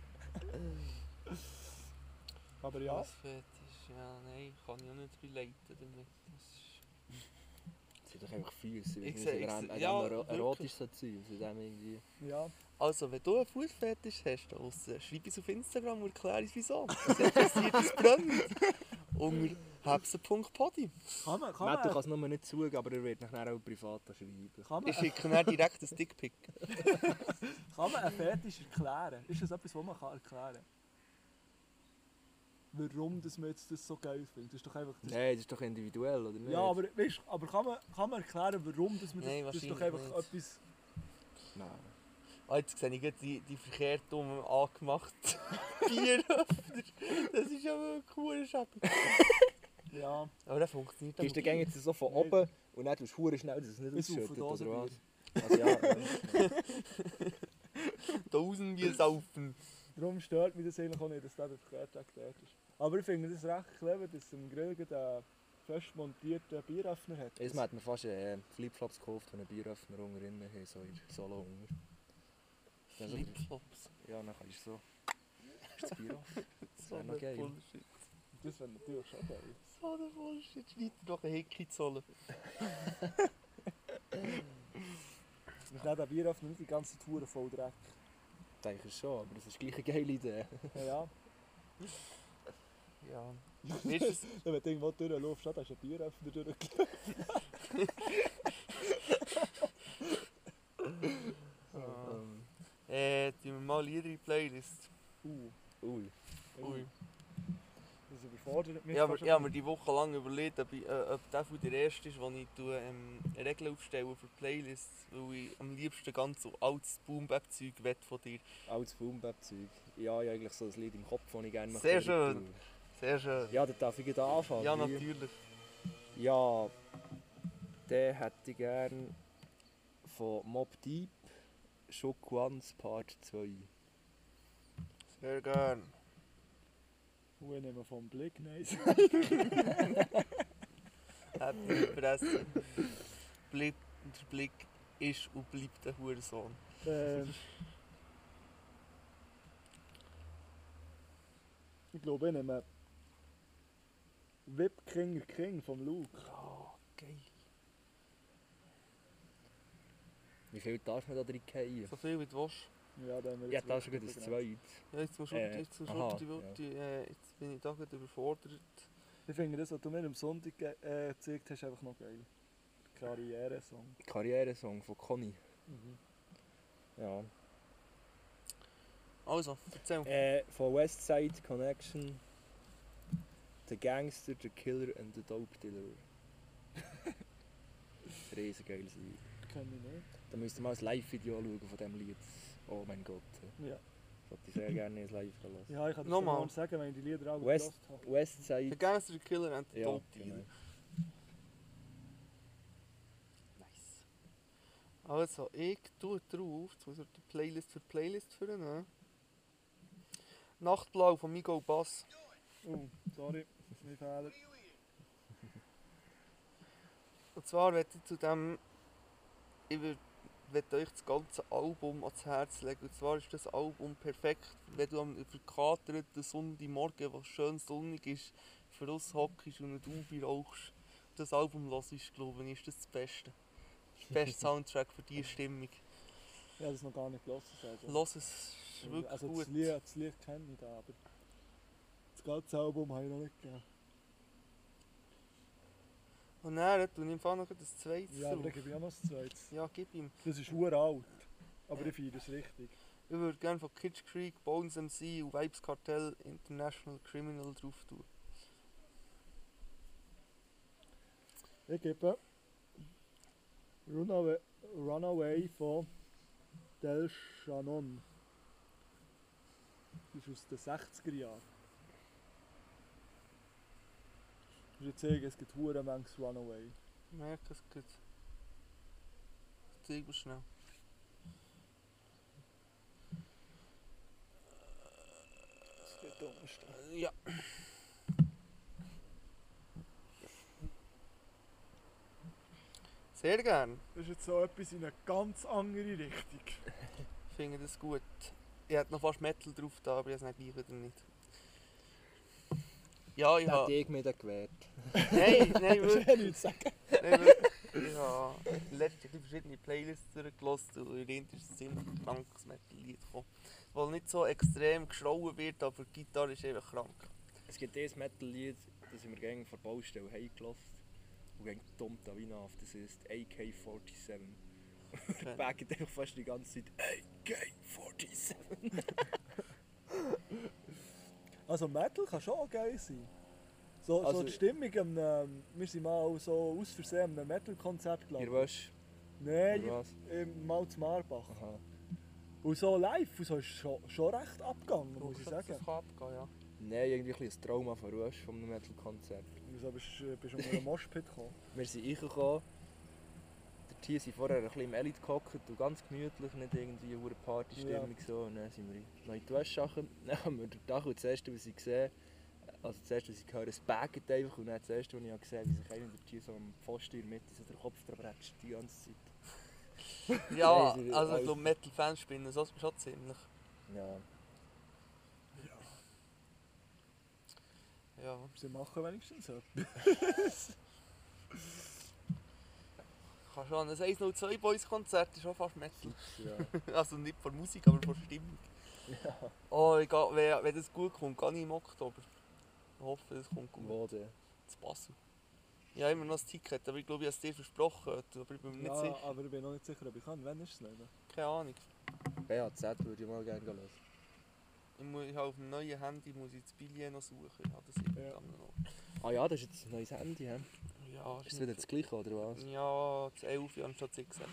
Aber ja, Das Fetisch, ja, nein, kann ich auch nicht relaten damit. Das ist... Sind doch einfach Füße. Ich Ich ich nicht, seh- ob ja, er erotisch sein dem irgendwie... ja. Also, wenn du einen Fußfetisch hast, da draussen, schreib es auf Instagram und erklär uns wieso. Das interessiert uns brennend. Unter hebsen.podi. Kann man, kann Matt, du man, kannst es nur nicht zugeben, aber er wird nachher auch privat schreiben. kann Ich man, schicke dann direkt ein Dickpick. <laughs> kann man einen Fetisch erklären? Ist das etwas, was man kann erklären kann? Warum dass man jetzt das so geil findet? Das ist doch einfach... Das Nein, das ist doch individuell, oder nicht? ja, aber, weißt, aber kann, man, kann man erklären, warum dass man das... Nein, das ist doch einfach nicht. etwas... Nein. Ah, jetzt sehe ich gerade die, die verkehrt um angemacht <laughs> Bieröffner. Das ist ja wirklich cool schäbig. <laughs> Ja, Aber das funktioniert Gehst du dann jetzt so von Nein. oben und dann tust du schnell, dass es nicht ausschüttet, oder was? Also ja, ja. <laughs> Tausend Bier saufen. Darum stört mich das eigentlich auch nicht, dass der Verkehrtag dort ist. Aber ich finde das recht clever, dass im Grill einen fest montierten Bieröffner hat. Jetzt hat mir fast äh, Flipflops gekauft, die einen Bieröffner unten drin haben, so in Solo so- Flipflops. Ja, dann kannst du so. <laughs> Ist das Bier offen? So wär ein noch geil. Bullshit. Das wäre natürlich schon geil. So ein Bullshit. Schneid dir doch einen Hickey zollen. <laughs> Dann ist der Bieröffner nicht die ganze Tour voll Dreck. Ich schon, aber das ist gleich eine geile Idee. Ja, ja. Weißt du, Wenn du irgendwo durchläufst, da ist ein Bieröffner durchgelaufen. Ah. Ähm, äh, tun wir mal Lieder in die Playlist. Uh, ui. Ui. Das überfordert mich Ja, aber fast ich habe ein mir die Woche lang überlegt, ob, ich, äh, ob der von der erste ist, den ich tue, ähm, Regeln aufstelle für Playlists, weil ich am liebsten ganz so altes Boom-Bap-Zeug wett von dir. Altes Boombap-Zeug. Ja, ich habe eigentlich so ein Lied im Kopf, das ich gerne Sehr möchte schön. Sehr schön. Ja, dann darf ich gleich anfangen. Ja, natürlich. Ja, den hätte ich gern von Mob Deep, Shook Ones Part 2. Sehr gern. Uh, ich nehme vom Blick, nice. Happy <laughs> <laughs> Presse. Blick, der Blick ist und bleibt ein Hurensohn. ähm, ich glaube, ich nehme Whip King King vom Luke. geil. Wie viel darf man da drin fallen? So viel wie du willst. Ja, da haben wir Ja, jetzt da ist sogar das. Zweite. Ja, jetzt musst du, Äh, jetzt musst du aha, die, ja. die, äh, jetzt bin ich da gerade überfordert. Ich finde das, was du mir am Sonntag ge- äh, gezeigt hast, einfach noch geil. Karriere-Song. Karrieresong von Conny. Ja. Also, erzähl. Äh, von Westside Connection. The Gangster, The Killer and The Dope Dealer. <laughs> Riesengeiles Lied. Kenn ich nicht. Da müsst ihr mal ein Live-Video anschauen von diesem Lied. Oh mein Gott. Ja. Ich wollte sehr gerne ein Live lassen. Ja, ich kann das Nochmal. mal sagen, wenn ich die Lieder alle West- gehört habe. Der Westside. Gangster, Killer und der Ja, Dealer. genau. Nice. Also, ich tue drauf, jetzt muss ich die Playlist für Playlist führen. Nachtblau von Migo Bass. Oh, sorry, mein Fehler. Und zwar möchte ich zu dem, ich möchte euch das ganze Album ans Herz legen. Und zwar ist das Album perfekt, wenn du am verkaterten Sonntagmorgen, was schön sonnig ist, für uns hockst und eine Ubi rauchst. Das Album hörst, glaube ich, ist das das Beste. Das beste <laughs> Soundtrack für diese Stimmung. Ich habe das noch gar nicht gelassen. Also. Lass es, ist wirklich also gut. Das Lied, das Lied kenne ich da, aber das ganze Album habe ich noch nicht gegeben. Und dann tue ich im Fall noch das zweite Ja, aber dann gebe ich auch noch das zweites. Ja, gib ihm. Das ist uralt, aber ich feiere es richtig. Ich würde gerne von Kitsch Creek, Bones MC und Vibes Cartel International Criminal drauf tun. Ich gebe Runaway, Runaway von Del Shannon. Das ist aus den 60er Jahren. Ich würde sagen, es gibt hure manches Runaway. Ich merke es gut. Zeig mir schnell. Das geht. Äh, Ja. Sehr gern. Das ist jetzt so etwas in eine ganz andere Richtung. Ich finde das gut. Ich hätte noch fast Metal drauf da, aber ich habe es nicht gleich wieder nicht. Ja, ich habe... ich mir den gewährt. Nein, nein, <laughs> wirklich. ich nicht sagen. Nein, wirklich. Ich habe letztens verschiedene Playlists durchgelassen und in der ist ein ziemlich krankes Metal-Lied gekommen. Weil nicht so extrem geschrauen wird, aber die Gitarre ist einfach krank. Es gibt dieses Metal-Lied, das haben wir gegen von der Baustelle heimgelassen. Und gegen dumm da wie auf. Das ist AK-47. Okay. <laughs> Backen einfach fast die ganze Zeit AK-47. <laughs> Also Metal kann schon geil sein. So, so Also- die Stimmung, am, ähm, wir sind mal so aus Versehen einem Metal-Konzert Ihr gelaufen. Nein, oder was? im mal zu Marbach. Aha. Und so live, und so ist schon, schon recht abgegangen, muss ich sagen. Das kann abgehen, ja. Nein, irgendwie ein Trauma von Rush von einem Metal-Konzert. Wieso bist du bist um einen Moshpit gekommen? Wir sind reingekommen. Tier sind vorher ein bisschen im Elite gehockt und ganz gemütlich, nicht irgendwie eine Partystimmung so. Und dann sind wir noch in die Wäschsachen. Dann haben wir den Dach und das erste, was ich gesehen also das erste, was ich höre, es baggt einfach und dann das erste, was ich gesehen habe, wie sich einer der Tier so am Pfosten in der Mitte so den Kopf dran die ganze Zeit. <laughs> Ja, also ich glaube Metal-Fans spinnen so, schon ziemlich. Ja. Ja. Sie machen wenigstens etwas. <laughs> Kann schon. Ein 102 Boys Konzert ist schon fast Metal. ja. <laughs> Also nicht von Musik, aber von Stimmung. Oh, ich geh, wenn, wenn das gut kommt, gehe ich im Oktober. Ich hoffe, es kommt gut. Wo denn? Zu Basel. Ich habe immer noch das Ticket, aber ich glaube, ich habe es dir versprochen. Aber ich bin mir nicht Ja, sicher. aber ich bin noch nicht sicher, ob ich kann. Wann ist es nicht? Keine Ahnung. BHZ würde ich mal gerne hören. Ich, muss, ich habe auf dem neuen Handy muss ich das Billett noch suchen. Ich habe das Ja. Ah ja, das ist jetzt ein neues Handy, hä? Ja, Ist das wieder das gleiche, oder was? Ja, das 11 anstatt das XR.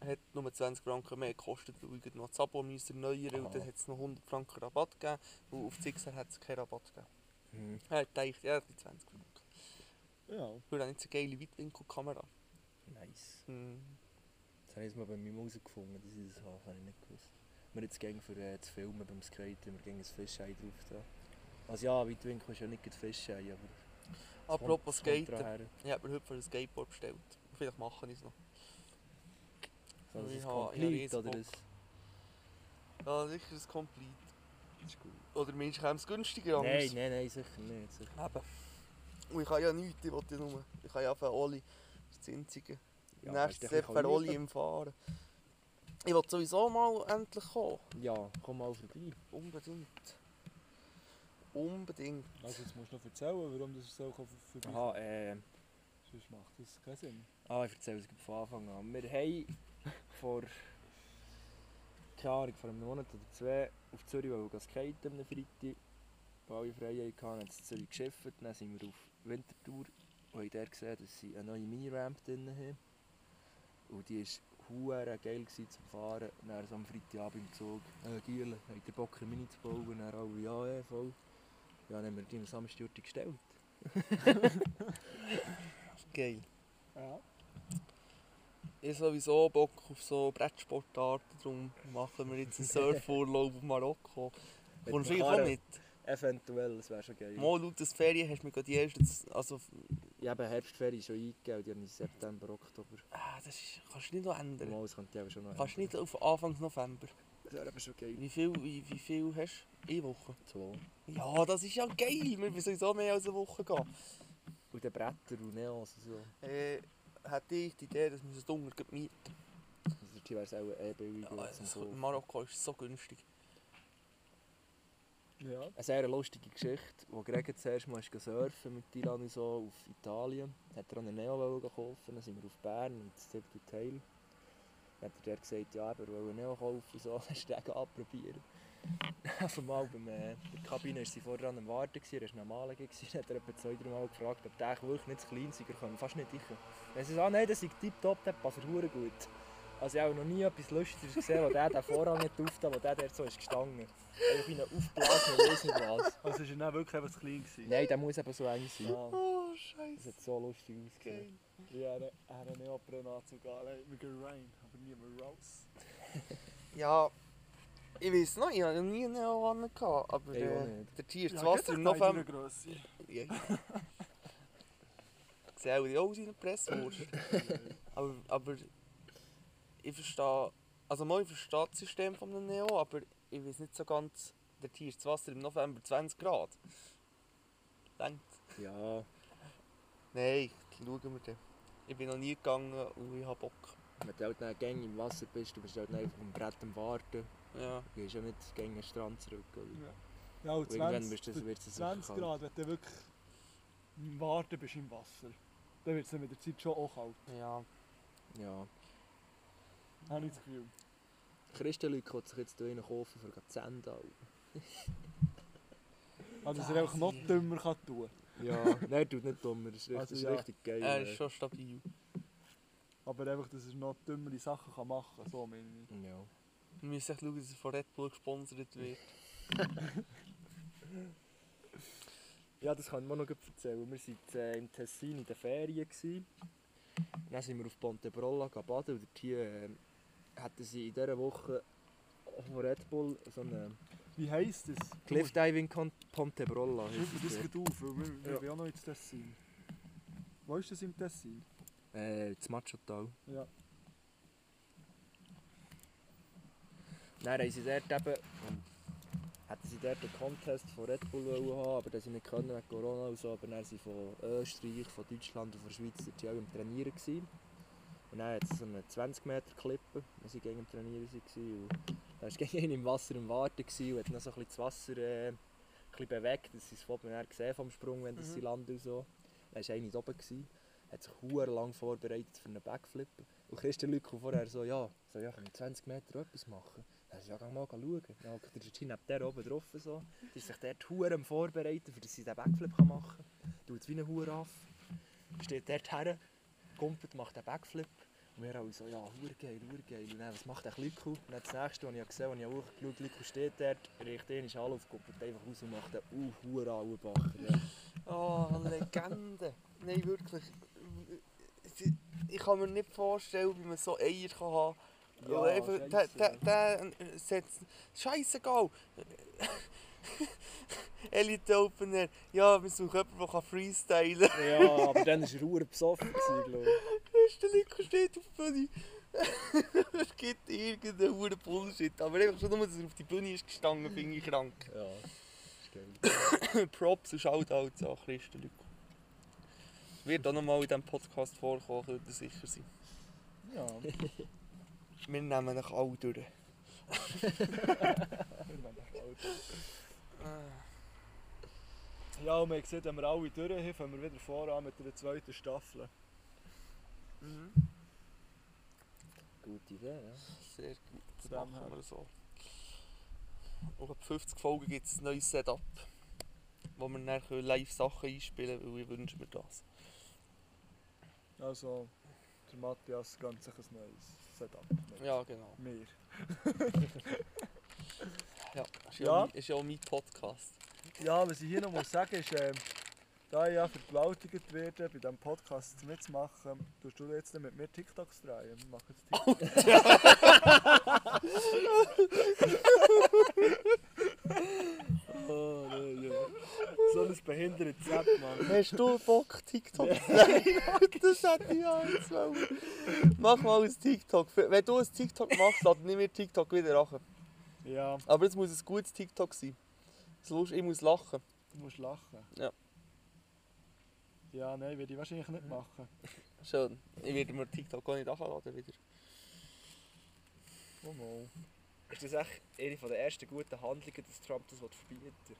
Hat nur 20 Franken mehr gekostet, weil ich noch das Abo müsste erneuern und dann hat es noch 100 Franken Rabatt gegeben. Und auf das XR hat es keinen Rabatt gegeben. Mhm. Er hat gedacht, ja, die 20 Franken. Ja. Weil nicht so eine geile Weitwinkelkamera. Nice. Hm. Das habe ich jetzt mal bei meinem herausgefunden, dass ich das habe, das habe ich nicht gewusst. Wir jetzt gegen für äh, das Filmen beim Skaten, wir gegen ein Fischei drauf da. Also ja, Weitwinkel ist ja nicht das Fischei, aber... Apropos daher. Ich habe mir heute für ein Skateboard bestellt. Vielleicht mache ich es noch. So, das Ich habe- habe riesen oder das... Ja, sicher ist Complete. Ist gut. Oder meinst du, es günstiger anders? Nein, nein, nein, sicher nicht. Sicher. Eben. Und ich kann ja nichts, ich will ja nur. Ich kann ja einfach Oli. Das ist das Einzige. Ja, Nächstes wäre ein Oli im Fahren. Ich will sowieso mal endlich kommen. Ja, komm mal vorbei. Unbedingt. Unbedingt. Also jetzt musst du noch erzählen, warum das so vorbei Aha, äh, Sonst macht das keinen Sinn. ah, ich erzähle es von Anfang an. Wir haben vor, keine Ahnung, vor einem Monat oder zwei auf Zürich wollen skaten am Freitag. Alle frei hatten, haben in Zürich geschifft. Dann sind wir auf Wintertour und haben dort gesehen, dass sie eine neue Mini-Ramp drin haben. Und die war hure geil gewesen zum Fahren. Und dann so am Freitagabend im Zug, äh, Gielen, habt ihr Bock, eine Mini zu bauen? Und dann alle, ja, ja, voll. Ja, dann haben wir die am Samstag gestellt. <laughs> Geil. Ja. Ich habe sowieso Bock auf so Brettsportarten, darum machen wir jetzt einen <laughs> Surfurlaub auf Marokko. Kommst du eigentlich auch mit? Eventuell, das wäre schon geil. Mal laut des Ferien hast du mir gerade die ersten... Also, Ich habe Herbstferien schon eingegeben, die habe ich im September, Oktober. ah, das ist, kannst du nicht noch ändern. Mal, das könnte ich aber schon noch Kannst du nicht auf Anfang November. Das wäre aber schon geil. Wie viel, wie, wie viel hast du? Eine Woche? Zwei. Ja, das ist ja geil. Wir müssen sowieso mehr als eine Woche gehen. Und den Bretter und Neons und so. Äh, hätte ich die Idee, dass wir es dunkel mieten. Also dort wäre es auch eh billiger Ja, als zum das- Kaufen. Marokko ist so günstig. Ja. Eine sehr lustige Geschichte, wo Greg zuerst mal ist surfen mit Dylan und so auf Italien. Hat er auch einen Neo kaufen, dann sind wir auf Bern und das to Tail. Dann hat er dort gesagt, ja, er will einen Neo kaufen so, <laughs> ist der anprobieren. <laughs> Auf einmal beim, äh, in der Kabine war sie vorher am Warten, er war normal dann hat er etwa zwei, drei Mal gefragt, ob der wirklich nicht zu klein sei, er fast nicht rein. Dann so, ah nein, das ist tipptopp, der passt verdammt gut. Also ich habe noch nie etwas Lustiges gesehen, wo der den Vorhang nicht auftat, wo der dort so ist gestanden. Einfach wie ein aufgeblasener, weiss nicht was. Also ist er dann wirklich einfach zu klein gewesen? Nein, der muss eben so eng sein. Ah, Oh, Das Scheiße. hat so lustig ausgesehen. Neoprenanzug an, er hat mir gereint, aber nie mehr raus. Ja, ich weiß noch, ich hatte nie einen Neo an, aber Ich auch äh, der Tier, das Ja, Wasser im November. Grösse. Ja. Sieht <laughs> auch aus wie eine Presswurst. aber, aber ich verstehe, also mal, ich verstehe das System von einem Neo, aber ich weiß nicht so ganz, der Tier, das Wasser im November 20 Grad. Denkt. Ja, Nein, schauen wir dann. Ich bin noch nie gegangen und ich habe Bock. Wenn du halt dann gängig im Wasser bist, du bist halt einfach am Brett am Warten. Ja. Du gehst ja nicht gängig an den Strand zurück. Oder? Ja. Ja, und Und irgendwann 20, bist du- wird es sicher 20 kalt. Grad, wenn du wirklich im Warten bist im Wasser, dann wird es mit der Zeit schon auch kalt. Ja. Ja. Habe ich das Gefühl. Christenleute können sich jetzt hier einen kaufen für die Zähne. <laughs> Also, dass er einfach noch dümmer kann tun Ja, nein, tut nicht dummer, das ist richtig, Also das ist ja. richtig geil. Er ist schon stabil. Aber einfach, dass er noch dümmere Sachen kann machen kann, so meine ich. Ja. Wir müssen echt schauen, dass er von Red Bull gesponsert wird. <laughs> Ja, das kann ich mir noch gut erzählen. Wir waren äh, im Tessin in den Ferien. Gewesen. Dann sind wir auf Pontebrolla baden und dort hier äh, hatten sie in dieser Woche von Red Bull so eine Wie heisst das? Cliff Diving. Schreib heisst das gut auf, weil wir, wir Ja. ja. auch noch ins Tessin. Wo ist das im Tessin? Äh, das Machotal. Ja. Dann haben sie dort eben, hatten sie dort einen Contest von Red Bull haben, aber das sie nicht können wegen Corona und so. Aber dann sind sie von Österreich, von Deutschland und von der Schweiz dort auch am Trainieren gewesen. Und dann hat es so eine 20 Meter Klippe, wo sie gegen Trainieren waren. Und da war <laughs> gegen einen im Wasser im Warten und hat noch so ein bisschen das Wasser äh, ein bisschen bewegt, dass sie es von mir gesehen vom Sprung, wenn das Mhm. sie landen und so. Dann war einer oben, gewesen, hat sich hure lang vorbereitet für einen Backflip. Und Christian Lücke vorher so, ja, so, ja, ich 20 Meter etwas machen? Dann ist ja, mal schauen. Dann hockt der Gigi neben der oben drauf. So. Die ist sich dort hure am Vorbereiten, für sie den Backflip machen kann. Tut es wie ein Hure auf. Steht dort her, kumpelt, macht den Backflip. Und wir alle so, ja, hure geil, hure geil. Und dann, was macht der Lücke? Und dann das nächste, was ich gesehen habe, ich hochgeschaut Lücke steht dort, riecht ihn alle auf, kumpelt einfach raus und macht den uh, hure Auenbacher. Ja. Oh, Legende. Nein, wirklich. Ich kann mir nicht vorstellen, wie man so Eier kann haben kann. Ja, einfach, der, der, der setzt. Scheißegal! <laughs> Elite Opener. Ja, wir suchen jemanden, der freestylen kann. ja, aber dann war er hure besoffen, glaube ich. Der Nico steht auf der Bühne. <laughs> es gibt irgendeinen hohen Bullshit. Aber einfach schon nur, dass er auf die Bühne ist gestanden, bin ich krank. Ja, <coughs> ist geil. Props und Shoutouts an Christen Nico. Wird auch nochmal in diesem Podcast vorkommen, könnt ihr sicher sein. Ja, <laughs> Wir nehmen euch alle durch. ja und man sieht, wenn wir alle durch haben, fangen wir wieder voran mit der zweiten Staffel. Mhm. Gute Idee, ja. Sehr gut, das machen her. wir so. Und ab 50 Folgen gibt es ein neues Setup, wo wir dann live Sachen einspielen können, weil ich wünsche mir das. Also, der Matthias ganz sich ein neues Setup. mit Ja, genau. Mir. <laughs> Ja, ist ja, Ja. Mein, ist ja auch mein Podcast. Ja, was ich hier noch muss sagen ist, ähm, da ich ja vergewaltigt werde, bei diesem Podcast mitzumachen, tust du jetzt mit mir TikToks drehen. Wir machen jetzt <laughs> TikToks. <laughs> oh, nein, ja. So ein behindertes Sepp, Mann. Hast du Bock, TikTok zu Nein, das hätte ich jetzt wollen. Mach mal ein TikTok. Wenn du ein TikTok machst, dann nimm mir TikTok wieder an. Ja, Aber es muss ein gutes TikTok sein. Es Ich muss lachen. du musst lachen. Ja. Ja, nein, würde ich wahrscheinlich nicht machen. Schön. Ich werde mir TikTok gar nicht anladen wieder. Oh no. Ist das echt eine von der ersten guten Handlungen, dass Trump das verbieten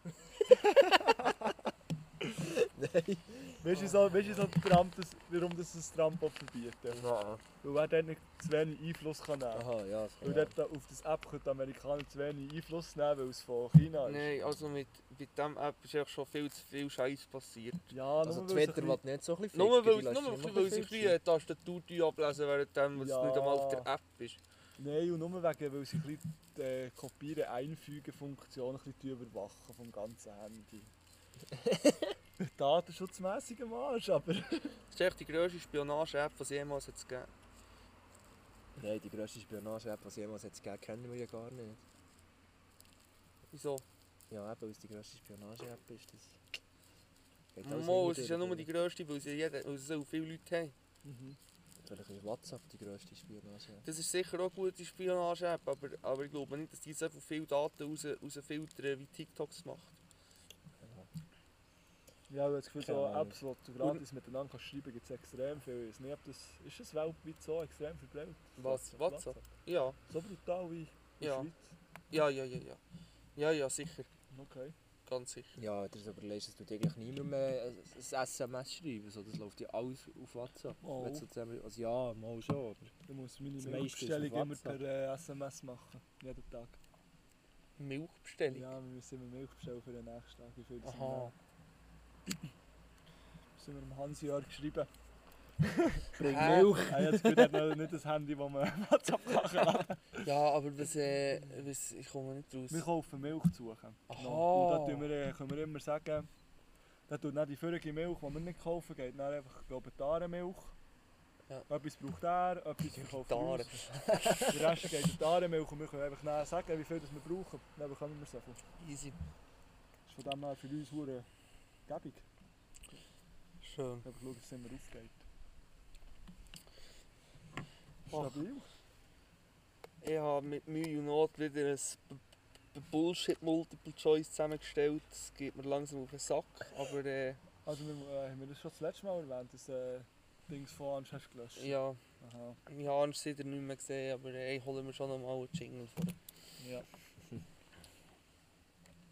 Nein. Weißt du, so, weißt du so Trump, das, warum das das Trump auch verbieten? Nein. Weil er dort nicht zu wenig Einfluss kann nehmen kann. Aha, ja. das Weil kann dort auf das App können die Amerikaner zu wenig Einfluss nehmen, weil es von China ist. Nein, also mit, mit diesem App ist eigentlich schon viel zu viel Scheiß passiert. Ja, Also weil es Twitter will nicht so ein bisschen Nur weil, nur weil ein sie ein bisschen Tastatur ablesen, während was Ja. nicht einmal auf der App ist. Nein, und nur wegen, weil sie ein bisschen die äh, Kopieren, Einfügen Funktion ein bisschen überwachen vom ganzen Handy. <laughs> Datenschutzmässig am Arsch, aber... <laughs> Das ist echt die grösste Spionage-App, die es jemals hat gegeben Nein, die grösste Spionage-App, die es jemals hat gegeben kennen wir ja gar nicht. Wieso? Ja, eben, weil es die grösste Spionage-App ist. Das geht alles Mo, es ist ja nur die grösste, weil sie, jeder, weil sie so viele Leute haben. Mhm. Natürlich ist WhatsApp die grösste Spionage-App. Das ist sicher auch eine gute Spionage-App, aber, aber ich glaube nicht, dass die so viele Daten raus, rausfiltern, wie TikTok es macht. Ja, ich habe das Gefühl, so. Apps, die du gratis miteinander kannst schreiben gibt es extrem viel. Ich weiß nicht, ob das... Ist das weltweit so extrem verbreitet? Was? WhatsApp? Ja, So brutal wie in der Ja. Schweiz? ja, ja, ja, ja. Ja, ja, sicher. Okay. Ganz sicher. Ja, wenn du dir überlegst, dass du eigentlich niemand mehr ein ein SMS schreiben so, das läuft ja alles auf WhatsApp. Oh. Wenn du so zusammen, also ja, mal schon, aber... Ich muss meine Milchbestellung immer per äh, SMS machen. Jeden Tag. Milchbestellung? Ja, wir müssen immer Milch bestellen für den nächsten Tag. Wie viel das Aha. <clears throat> sind wir dem Hans-Jörg geschrieben. Bring? Milch! Gefühl, er hat noch nicht das Handy, das man WhatsApp kann Ja, aber was, äh, was, ich komme nicht raus. Wir kaufen Milch zu suchen. Aha. Und da wir, äh, können wir immer sagen, da tut nicht die vorige Milch, die wir nicht kaufen, geht dann einfach, glaube ich, die Arenmilch. Ja. Etwas braucht er, etwas verkauft er. Der Rest geht in die Arenmilch und wir können einfach sagen, wie viel das wir brauchen. Dann bekommen wir so viel. Easy. Das ist von dem her für uns hure gäbig. Schön. Einfach schauen, dass es immer aufgeht. Stabil. Ich habe mit Mühe und Not wieder ein B- B- Bullshit Multiple Choice zusammengestellt. Das geht mir langsam auf den Sack. Aber äh, Also wir, äh, haben wir das schon das letzte Mal erwähnt, das äh, Dings von Ansch hast gelöscht? ja, Aha. ich habe Angst wieder nicht mehr gesehen. Aber äh, ich hole mir schon noch mal einen Jingle vor. Ja.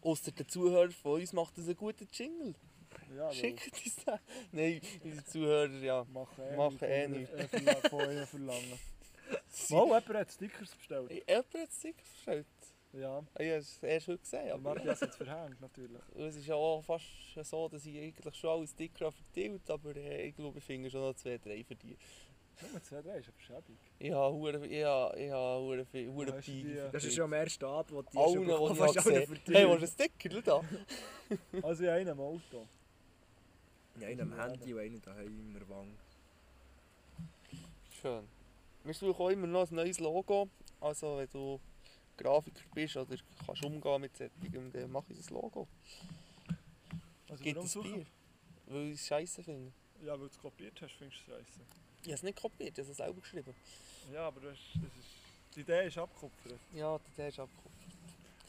Ausser der Zuhörer von uns macht das einen guten Jingle. Ja, Schickt uns den. Nein, unsere Zuhörer, ja. Machen eh Machen eh von- nichts. äh, Von ihnen verlangen. <laughs> Mal, jemand hat Stickers bestellt. Jemand hat es sicher bestellt. Ja, Ich habe es erst heute gesehen. Aber Matthias hat es verhängt natürlich. <laughs> es ist ja auch fast so, dass ich eigentlich schon alle Sticker habe verteilt aber äh, ich glaube, ich finde schon noch zwei, drei für die. Nummer 2, 3 ist aber schäbig. Ich habe hure, ich habe hure hure die- Das ist schon am ersten Abend, wo die Allen, die ich habe gesehen Hey, willst du einen Sticker? Da. Also in einem Auto. Ja, einen am Handy und einen daheim in der Wange. Schön. Wir suchen auch immer noch ein neues Logo. Also wenn du Grafiker bist oder kannst umgehen mit solchen, dann mach ich ein Logo. Also Gibt warum es suchen? Bier? Weil ich es scheiße finde. Ja, weil du es kopiert hast, findest du es scheiße. Ich habe es nicht kopiert, ich habe es selber geschrieben. Ja, aber das, ist- das ist, die Idee ist abgekupfert. Ja, der ist abgekupft.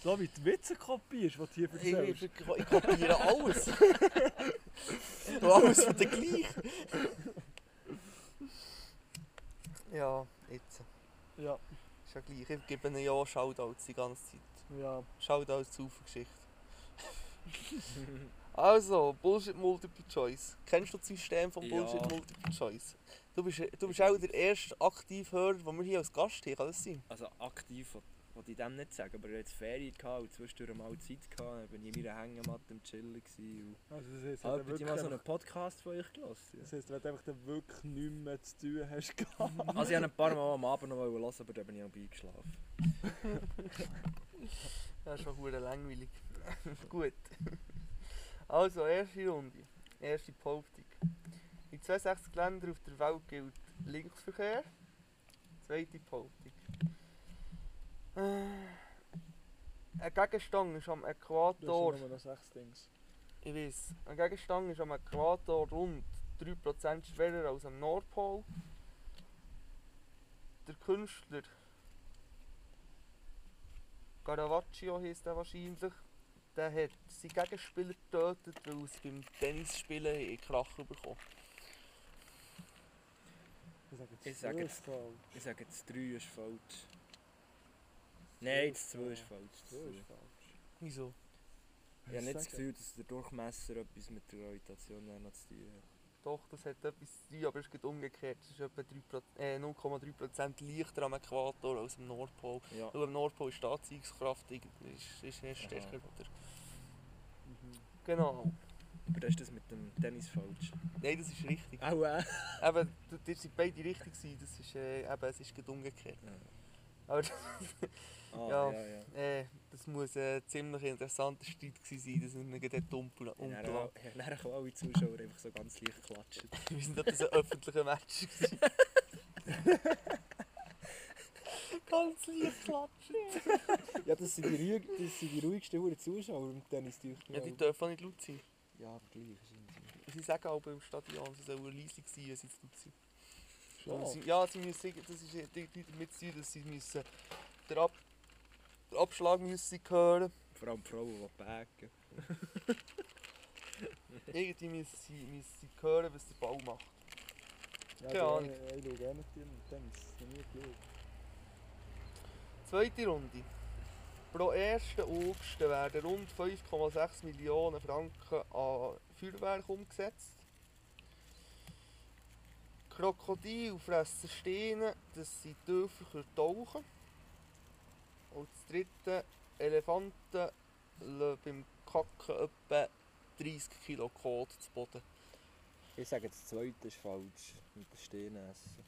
So wie die Witze kopierst, die du hier Ich, erzählst. ich, ich kopiere alles. <laughs> Und alles für den gleichen. Ja, jetzt. Ja, Ist ja gleich. Ich gebe ihnen ja Shoutouts die ganze Zeit. ja. Shoutouts zu Geschichte. <laughs> Also, Bullshit Multiple Choice. Kennst du das System von Ja. Bullshit Multiple Choice? Du bist, du bist auch der erste Aktivhörer, den wir hier als Gast haben, kann das sein? Also aktiv wollte ich dem nicht sagen, aber ich hatte jetzt Ferien gehabt und zwischendurch mal Zeit gehabt. Dann bin ich in meiner Hängematte im Chillen. Und Also das heisst, habe wenn du wirklich mal so einen Podcast von euch gelassen. das heisst, wenn du einfach dann wirklich nichts mehr zu tun hast gehabt. <laughs> Also ich habe ein paar Mal am Abend noch mal hören, aber dann bin ich auch eingeschlafen. <laughs> Das ist schon hure langweilig. <laughs> Gut. Also, erste Runde. Erste Behauptung. In 62 Ländern auf der Welt gilt Linksverkehr. Zweite Behauptung. Äh, Ein Gegenstand ist am Äquator. ja nur noch sechs Dings. Ich weiß. Ein Gegenstand ist am Äquator rund 3% schwerer als am Nordpol. Der Künstler Caravaggio heisst er wahrscheinlich. Der hat seinen Gegenspieler getötet, weil sie beim Tennisspielen einen Krach bekommen. Ich Ich sage sage jetzt jetzt- zwei ist falsch. Ich sage, das 3 ist falsch. Nein, das 2 ist falsch. Das Zwei zwei. ist falsch. Wieso? Ich habe nicht das Gefühl, dass der Durchmesser etwas mit der Gravitation noch zu tun hat. Doch, das hat etwas zu tun, aber es ist gerade umgekehrt. Es ist etwa 3%, äh, 0,3% leichter am Äquator als am Nordpol. Ja. Weil am Nordpol ist die Anziehungskraft irgendwie- ist, ist nicht stärker. Oder? Mhm. Genau. Aber das ist das mit dem Tennis falsch. Nein, das ist richtig. Auch äh. Eben, du- ihr seid beide richtig gewesen. Das ist, äh, eben, es ist umgekehrt. Ja. Aber <laughs> Ah, Ja. ja, ja. äh, das muss ein ziemlich interessanter Streit gewesen sein, dass wir ihn gerade dumpeln Und dann und auch- haben alle Zuschauer einfach so ganz leicht klatschen. <laughs> Wir sind das ein öffentlicher Match. <laughs> Ganz leicht klatschen. Ja, das sind die, ruhig, das sind die ruhigsten Huren Zuschauer im Tennis. Ja, die dürfen auch nicht laut sein. ja, aber gleich ist Sie sagen auch beim Stadion, sie sollen leise sein, wenn sie zu laut sind. Ja, sie müssen, das ist die- die damit zu tun, dass sie müssen den, Ab, den Abschlag müssen sie hören. Vor allem die Frauen, die backen. <laughs> Irgendwie müssen sie, müssen sie hören, was der Ball macht. Ja, keine Ahnung. Ich, ich schaue gerne Tennis. Ich habe nie geschaut. Zweite Runde. Pro 1. August werden rund 5,6 Millionen Franken an Feuerwerk umgesetzt. Krokodil fressen Steine, dass sie tiefer tauchen können. Und das dritte, Elefanten lassen beim Kacken etwa 30 Kilo Kot zu Boden. Ich sage, das zweite ist falsch. Mit den Steinen essen.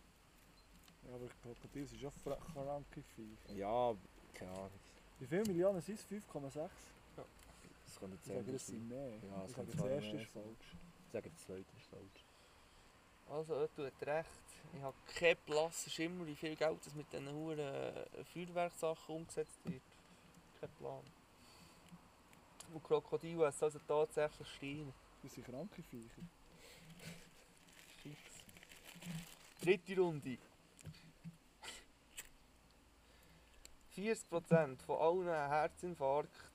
Ja, aber Krokodil sind schon fra- kranke Viecher. Ja, keine Ahnung. Wie viele Millionen sind es? 5,6? Das kann nicht Ich sage, das sind mehr. Ja, es ich sage, das erste ist falsch. Ich sage, das zweite ist falsch. Also, er tut recht. Ich habe keinen blassen Schimmer, wie viel Geld das mit diesen huren äh, Feuerwerksachen umgesetzt wird. Kein Plan. Und Krokodil essen also tatsächlich Steine. Das sind kranke Viecher. Fix. Dritte Runde. 40% von allen Herzinfarkten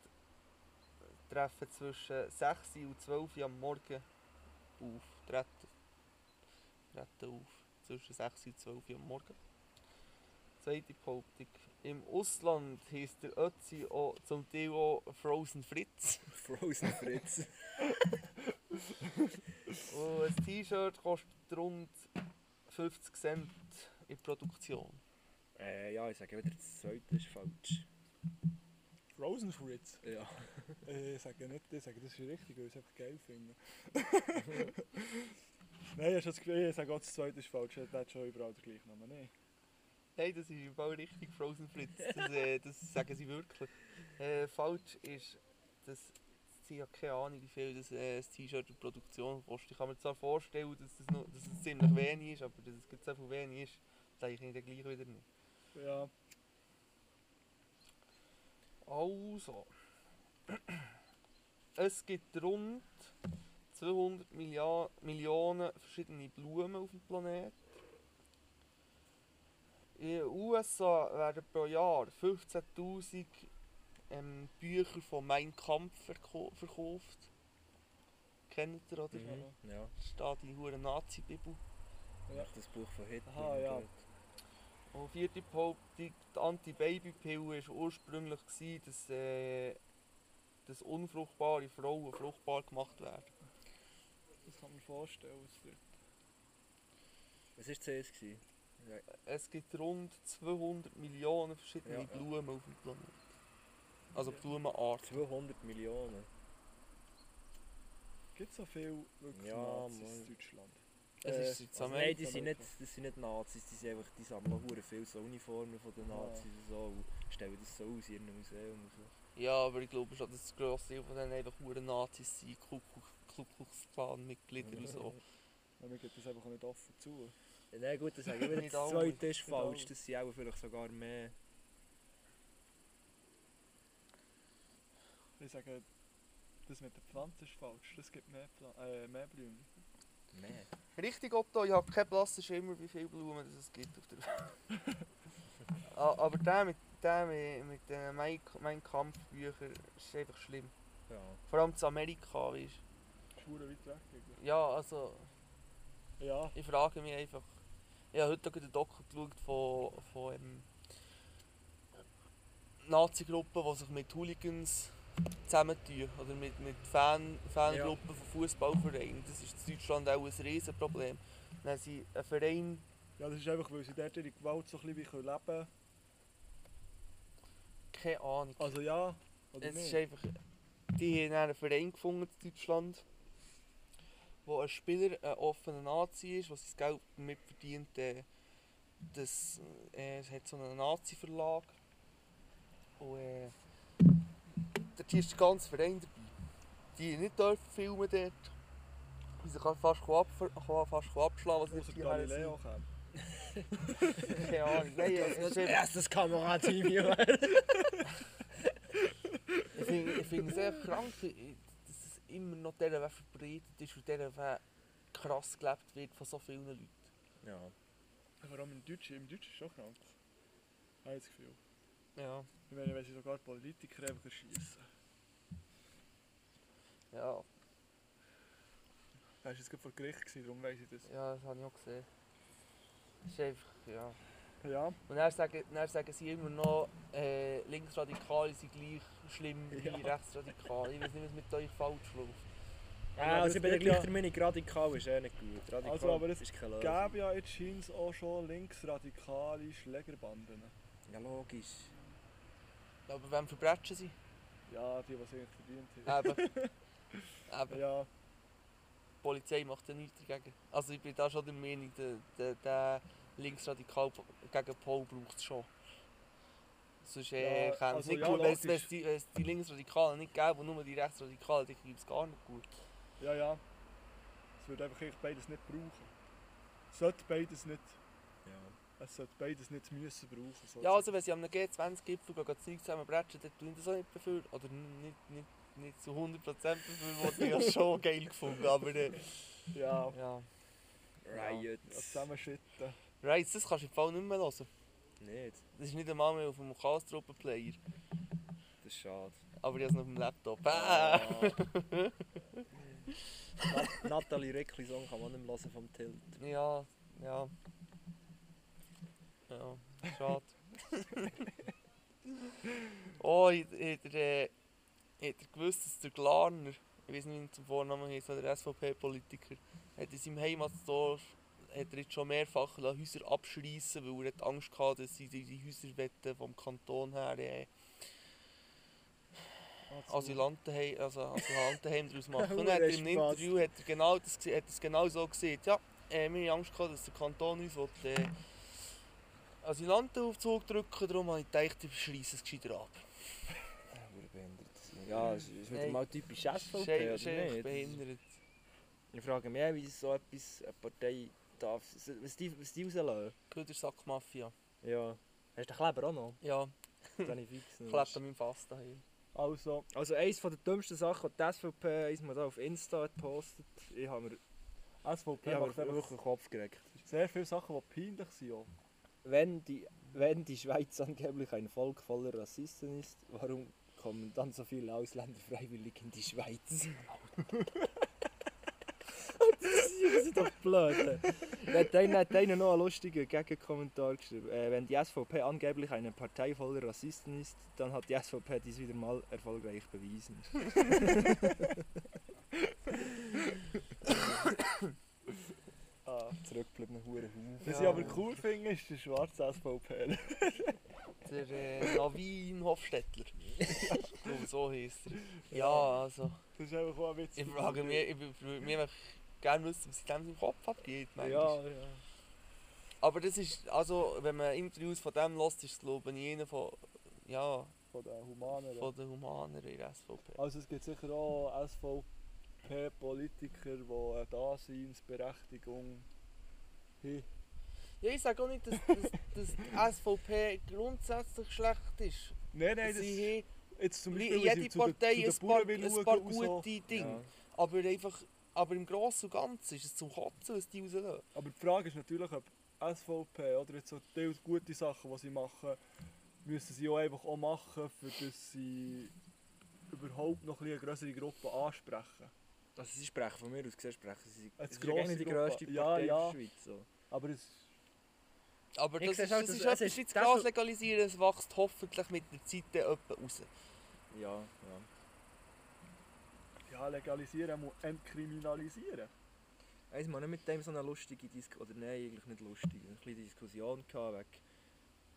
treffen zwischen 6 und 12 Uhr am Morgen auf. Treten, treten auf. Zwischen 6 und 12 Uhr am Morgen. Zweite Behauptung. Im Ausland heisst der Ötzi auch zum Teil auch Frozen Fritz. <laughs> Frozen Fritz. <laughs> Und ein T-Shirt kostet rund 50 Cent in Produktion. äh, ja, ich sage wieder, das zweite ist falsch. Frozen Fritz. Ja. Äh, Ich sage nicht, ich sage, das ist richtig, weil ich es einfach geil finde. <laughs> Nein, ich, habe das Gefühl, ich sage auch, das zweite ist falsch. Der hat schon überall den gleichen Namen. Nein. Nein, das ist Fall richtig Frozen Fritz. Das, äh, das sagen sie wirklich. Äh, falsch ist, dass sie haben keine Ahnung, wie viel das, äh, das T-Shirt in Produktion kostet. Ich kann mir zwar vorstellen, dass, das noch, dass es ziemlich wenig ist, aber dass es gerade so viel wenig ist, sage ich dann gleich wieder nicht. Ja, Also. <clears throat> Es gibt rund 200 Millia Millionen verschiedene Blumen auf dem Planeten. In den USA werden pro Jahr 15.000 ähm, Bücher von Mein Kampf verkauft. Kennt ihr, oder? Mhm. Ja, Steht die hure Nazi-Bibel. Ja. das Buch von Hitler. Aha, ja. Und vierte Behauptung, die Anti-Baby-Pille war ursprünglich, gewesen, dass, äh, dass unfruchtbare Frauen fruchtbar gemacht werden. Kann man vorstellen. was wird. Was war zuerst? gewesen? Ja, Es gibt rund 200 Millionen verschiedene Ja. Blumen auf dem Planeten. Also Ja. Blumenarten. 200 Millionen. Gibt es so viel wirklich Ja, Nazis Mann. in Deutschland? Es Äh, ist jetzt Also nein, die sind, nicht, das sind nicht Nazis, die, sind einfach, die sammeln hure viel so Uniformen von den Nazis und so und stellen das so aus in ihrem Museum und so. Ja, aber ich glaube schon, dass das grosse Teil von denen einfach hure Nazis sind, Ku Ku- Klux Klan Mitglieder und so. <laughs> Ja, mir geht das einfach nicht offen zu. Ja, nein, gut, das sage ich. <laughs> Nicht Das alle. zweite ist falsch, das sind auch vielleicht sogar mehr. Ich sage, das mit der Pflanze ist falsch. Das gibt mehr, Pfla äh, mehr Blumen. Mehr? Richtig, Otto, ich habe keinen blassen Schimmer, wie viele Blumen es gibt auf der Welt. <laughs> Ah, aber der mit, der mit, mit den mein, mein Kampfbüchern ist einfach schlimm. Ja. Vor allem zu Amerika, weißt Schuhe weit weg. Ja, also Ja, ich frage mich einfach. Ich habe heute einen Doku geschaut von, von ähm, Nazi-Gruppen, die sich mit Hooligans zusammentun. Oder mit, mit Fan, Fangruppen von Fußballvereinen. Das ist in Deutschland auch ein Riesenproblem. Dann haben sie einen Verein, ja, das ist einfach, weil sie dort ihre Gewalt so ein bisschen leben können. keine Ahnung. Also ja, oder Es nicht? ist einfach, die haben einen Verein gefunden in Deutschland, wo ein Spieler ein offener Nazi ist, was sein Geld damit verdient. Äh, das, äh, es hat so einen Nazi-Verlag. Und äh, dort ist der ganze Verein dabei. Die nicht dürfen filmen dort. Die sich fast ab, fast abschlagen, was nicht hier Galileo sind. <laughs> Keine Ahnung. Nein, es ist einfach- Erstes Kamerateam hier. <laughs> Ich finde es echt krank, immer noch dieser Weg verbreitet ist und dieser Weg krass gelebt wird von so vielen Leuten. Ja. Vor allem im Deutschen, im Deutschen ist es schon krank. Habe ich das Gefühl. Ja, Ich meine, wenn sie sogar Politiker einfach erschießen. ja, Da war jetzt gerade vor Gericht, gewesen, darum weiss ich das. ja, das habe ich auch gesehen. Das ist einfach, ja. Ja, Und dann sagen, dann sagen sie immer noch, äh, Linksradikale sind gleich schlimm wie Ja. Rechtsradikale. Ich weiß nicht, was mit euch falsch läuft. Ja, also ich bin der ja- gleichen Meinung, radikal ist eh nicht gut. Radikal Also, aber es ist keine gäbe ja jetzt scheint auch schon linksradikale Schlägerbanden. Ja, logisch. Aber wem verbrechen sie? Ja, die, die es eigentlich verdient haben. Eben. <laughs> Eben. Ja, Die Polizei macht ja nichts dagegen. Also ich bin da schon der Meinung, der, der, der Linksradikal gegen Paul braucht es schon. Sonst äh, Ja, käme es also nicht ja, gut. Wenn es- die, die Linksradikalen nicht gäbe und nur die Rechtsradikalen, dann käme es gar nicht gut. ja, ja. Es würde einfach eigentlich beides nicht brauchen. Es sollte beides nicht, Ja. es sollte beides nicht müssen brauchen. So Ja, also wenn sie am G20-Gipfel gehen, Zeug zusammenbrechen, dann tun das auch nicht dafür. Oder nicht, nicht, nicht zu 100% dafür, wo ich ja schon <laughs> geil gefunden aber äh, ja, ja. Riot. ja, zusammenschütten. Right, das kannst du im Fall nicht mehr hören. Nicht. Das ist nicht einmal mehr auf dem Kastruppen-Player. Das ist schade. Aber ich habe es noch auf dem Laptop. Ah. <laughs> Nat Nathalie Reckli Song kann man nicht mehr hören vom Tilt. Ja, ja. Ja, schade. <laughs> oh, äh, hat er gewusst, dass der Glarner, ich weiß nicht, wie er zum Vornamen heißt, der SVP-Politiker, hat in seinem Heimatdorf hat er jetzt schon mehrfach Häuser abschliessen weil er hat Angst hatte, dass sie die Häuser vom Kanton her äh, Asylantenheim, also Asylantenheim daraus <laughs> machen. Und hat im Spaß. Interview hat er genau das, hat es genau so gesehen. Ja, äh, wir haben Angst gehabt, dass der Kanton uns will, äh, Asylantenaufzug drücken darum habe ich gedacht, ich schreisse es gescheiter ab. Ja, es ist wieder mal typisch Das SVP, ist oder nicht? behindert. Ich frage mich, auch, wie so etwas eine Partei darf, was die, was die rauslassen. Ködersack-Mafia. Ja. Hast du den Kleber auch noch? Ja, <laughs> Das habe ich fix klebt an meinem Fass daheim. Also, Also eines von der dümmsten Sachen, die die SVP ist mir da auf Insta hat gepostet. Ich habe mir, SVP ich habe macht mir einfach wirklich den Kopf geregt. sehr viele Sachen, die peinlich sind. Auch. Wenn die, wenn die Schweiz angeblich ein Volk voller Rassisten ist, warum kommen dann so viele Ausländer freiwillig in die Schweiz. <laughs> <laughs> das ist doch blöd. Da hat einer, noch einen lustigen Gegenkommentar geschrieben. Äh, wenn die SVP angeblich eine Partei voller Rassisten ist, dann hat die SVP dies wieder mal erfolgreich bewiesen. <laughs> Ah. Zurückgebliebene Hurenhaufen. Was ich aber cool finde, ist der schwarze SVP. Der äh, Navin Hofstettler. <laughs> ich glaube, so heisst er. Ja, also. Das ist einfach auch ein Witz. Ich frage mich, ich mich einfach gerne wissen, was in dem im Kopf abgeht. manchmal. Ja, ja. Aber das ist, also, wenn man Interviews von dem lässt, ist es glaube ich einer von, ja, Von den Humanen. von den Humanern in der SVP. Also es gibt sicher auch SVP-Politiker, die eine Daseinsberechtigung haben. Ja, ich sage auch nicht, dass, dass, dass die SVP grundsätzlich schlecht ist. Nein, nein, das, Sie jetzt zum Beispiel, jede Partei zu ein paar, ein paar und so. gute Dinge. Ja. Aber einfach, aber im Großen und Ganzen ist es zum Kotzen, was die rauslassen. Aber die Frage ist natürlich, ob SVP oder jetzt so teils gute Sachen, die sie machen, müssen sie auch einfach auch machen, für dass sie überhaupt noch ein bisschen eine größere Gruppe ansprechen. Also sie sprechen von mir aus gesehen, sprechen sie. Als Es ist die grösste Gruppe. Partei Ja, ja. in der Schweiz. So. Aber es, Aber das ist, schon, das dass- ist es etwas das das- Gas legalisieren, es wächst hoffentlich mit der Zeit dann raus. Ja, ja. Ja, legalisieren muss entkriminalisieren. Eins mal nicht mit dem so eine lustige Diskussion, oder nein, eigentlich nicht lustig, eine kleine Diskussion gehabt, wegen,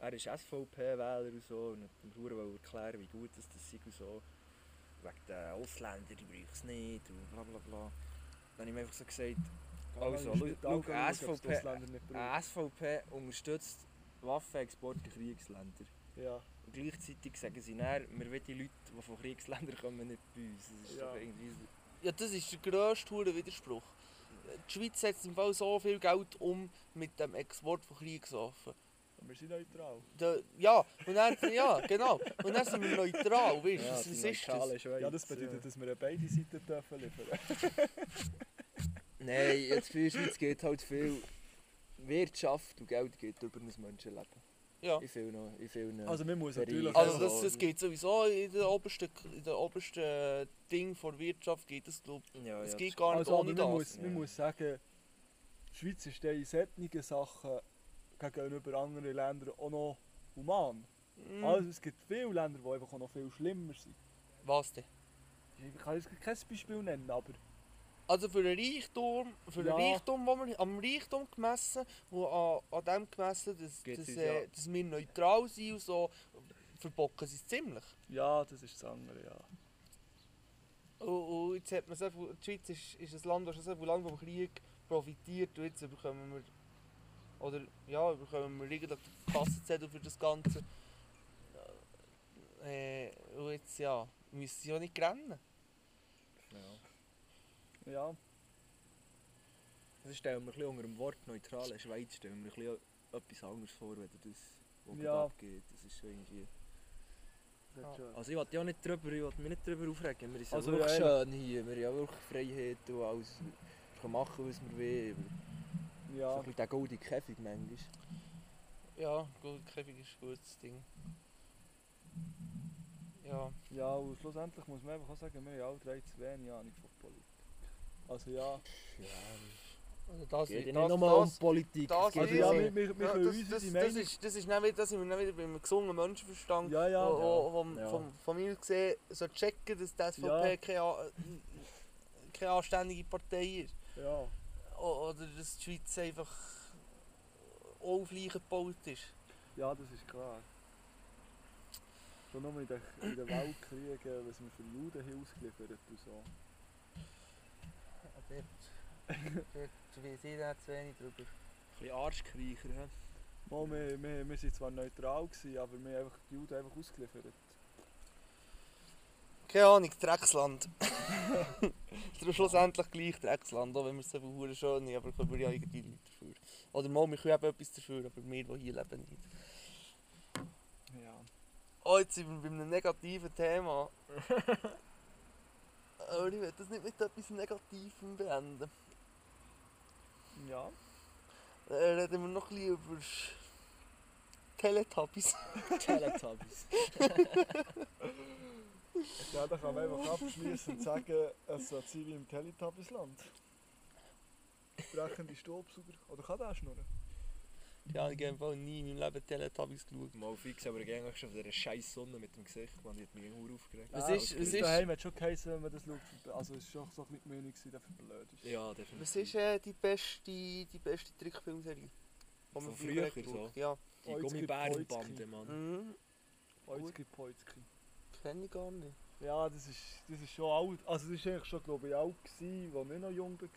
er ist SVP-Wähler und so, und hat dem Huren erklären, wie gut das, das sei und so. Wegen den Ausländern, die brauchen es nicht und bla bla bla. Dann habe ich ihm einfach so gesagt, Also, schau- SVP SVP unterstützt Waffenexport in Kriegsländer. Ja. Und gleichzeitig sagen sie, dann, wir wollen die Leute, die von Kriegsländern kommen, nicht bei uns. Das ist Ja. doch irgendwie... Ja, das ist der grösste Widerspruch. Die Schweiz setzt im Fall so viel Geld um mit dem Export von Kriegswaffen. Wir sind neutral. Da, ja, und dann, ja, genau. Und dann sind wir neutral, weißt du, Ja, was, ist das? Schweiz, Ja, das bedeutet, dass wir beide Seiten dürfen liefern <laughs> Nein, jetzt für die Schweiz geht halt viel Wirtschaft und Geld geht über ein Menschenleben. Ja. In vielen, in vielen Also man muss natürlich... Also das, das geht sowieso in der obersten, in der obersten Ding von Wirtschaft geht es glaub, ja, es ja, geht das- gar nicht Also, ohne man, das. muss, man Ja. muss sagen, die Schweiz ist in solchen Sachen gegenüber anderen Ländern auch noch human. Mm, Also es gibt viele Länder, die einfach auch noch viel schlimmer sind. Was denn? Ich kann jetzt kein Beispiel nennen, aber Also für den Reichtum, für den Ja. Reichtum, wo wir, am Reichtum gemessen und an, an dem gemessen, dass, Geht's dass, uns äh, ja. dass wir neutral sind und so, verbocken sie es ziemlich. ja, das ist das andere, ja. Und, und jetzt hat man so viel, die Schweiz ist, ist ein Land, das schon so viel lang vom Krieg profitiert und jetzt bekommen wir, oder ja, bekommen wir eigentlich den Kassenzettel für das Ganze. Äh, und jetzt ja, müssen sie ja nicht rennen. Ja. Ja, Das stellen wir ein bisschen unter dem Wort neutrale Schweiz stellen wir ein bisschen etwas anderes vor, wenn das was Ja. abgeht. Das ist schon irgendwie... Ja. Also ich will ja nicht drüber, ich mich nicht drüber aufregen. Wir sind Also, wirklich ja, schön hier, wir haben ja wirklich Freiheit und alles. Wir können machen, was wir wollen. So Ja, ein bisschen der goldene Käfig manchmal. Ja, gut, Käfig ist ein gutes Ding. Ja, ja, und schlussendlich muss man einfach auch sagen, wir haben alle drei zu wenig Ahnung von Politik. Also ja, Ja, also das, geht das, nicht nur um das, Politik. das also ist ja, so. wir, wir, wir Ja, können das, ist, das ist dann wieder, das sind wir dann wieder beim gesungenen Menschenverstand, Ja, ja, wo, wo, vom, Ja. vom, von mir gesehen so checken, dass die SVP Ja. keine, keine anständige Partei ist. Ja, Oder dass die Schweiz einfach auf Leichen gebaut ist. ja, das ist klar. Schon nur in den, in den Weltkriegen, was wir für Juden haben ausgeliefert und so. Dort, dort weiß ich da zu wenig drüber. Ein bisschen Arschkriecher. hä? Mal, wir, wir, wir sind zwar neutral, gewesen, aber wir haben einfach die Juden einfach ausgeliefert. Keine Ahnung, Drecksland. <laughs> ist schlussendlich gleich Drecksland, auch wenn wir es so viel schön haben, aber können wir ja irgendwie nichts dafür. Oder mal, wir können eben etwas dafür, aber wir, die hier leben, nicht. Ja. Oh, jetzt sind wir bei einem negativen Thema. <laughs> aber ich will das nicht mit etwas Negativem beenden. Ja. Äh, reden wir noch ein bisschen über Teletubbies. <laughs> Teletubbies. <laughs> Ja, da kann man einfach abschließend sagen, es soll sein wie im Teletubbiesland. Sprechende Staubsauger. Oder kann der schnurren? Ja, ich habe Fall nie in meinem Leben Teletubbies geschaut. Mal fix, aber ich eigentlich schon von dieser scheiß Sonne mit dem Gesicht, man, die hat mich irgendwie aufgeregt. Was Ja, ist- was ist- Daheim hat schon geheißen, wenn man das schaut. Also es war schon so ein bisschen die Meinung, gewesen, der blöd ist. Ja, definitiv. Was ist äh, die beste, die beste Trickfilmserie? Die Von wir früher geschaut so? Ja. Die Gummibärenbande, Mann. Mhm. Poizki, Poizki. Kenne ich gar nicht. Ja, das ist, das ist schon alt. Also das war eigentlich schon, glaube ich, alt, gewesen, als ich noch jung war.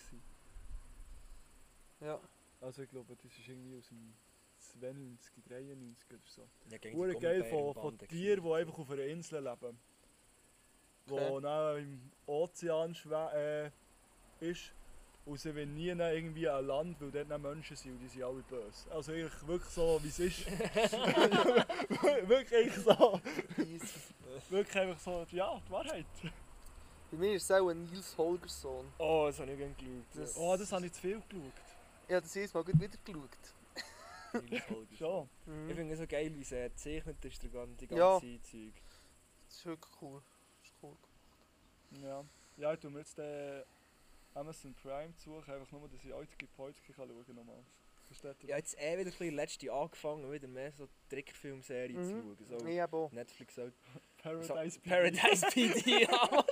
Ja. Also ich glaube, das ist irgendwie aus dem 92, 93 oder so. Ja, gegen geil von, von Tieren, die einfach auf einer Insel leben. Die Okay. dann im Ozean äh, ist. Und sie wollen nie irgendwie an Land, weil dort nicht Menschen sind und die sind alle böse. Also eigentlich wirklich so, wie es ist. <laughs> <laughs> wirklich so. Wirklich einfach so, ja, die Wahrheit. Bei mir ist es auch ein Nils Holgersson. Oh, das habe ich gerne geschaut. Das- oh, das habe ich zu viel geschaut. Ich habe das jedes Mal gut wieder geschaut. <laughs> Schon. Mhm. Ich finde es so geil, wie es äh, gezeichnet ist, der ganze, die Ja. ganze Zeug. Das ist wirklich cool. Das ist cool. Ja. Ja, ich tue mir jetzt den Amazon Prime suchen, einfach nur, dass ich Oizki Poizki kann schauen nochmal. Versteht ihr? Ja, jetzt eh wieder ein bisschen letzte angefangen, wieder mehr so Trickfilmserien zu Mhm. schauen. So eben auch. Netflix auch. Paradise so, PD. Paradise PD, ja.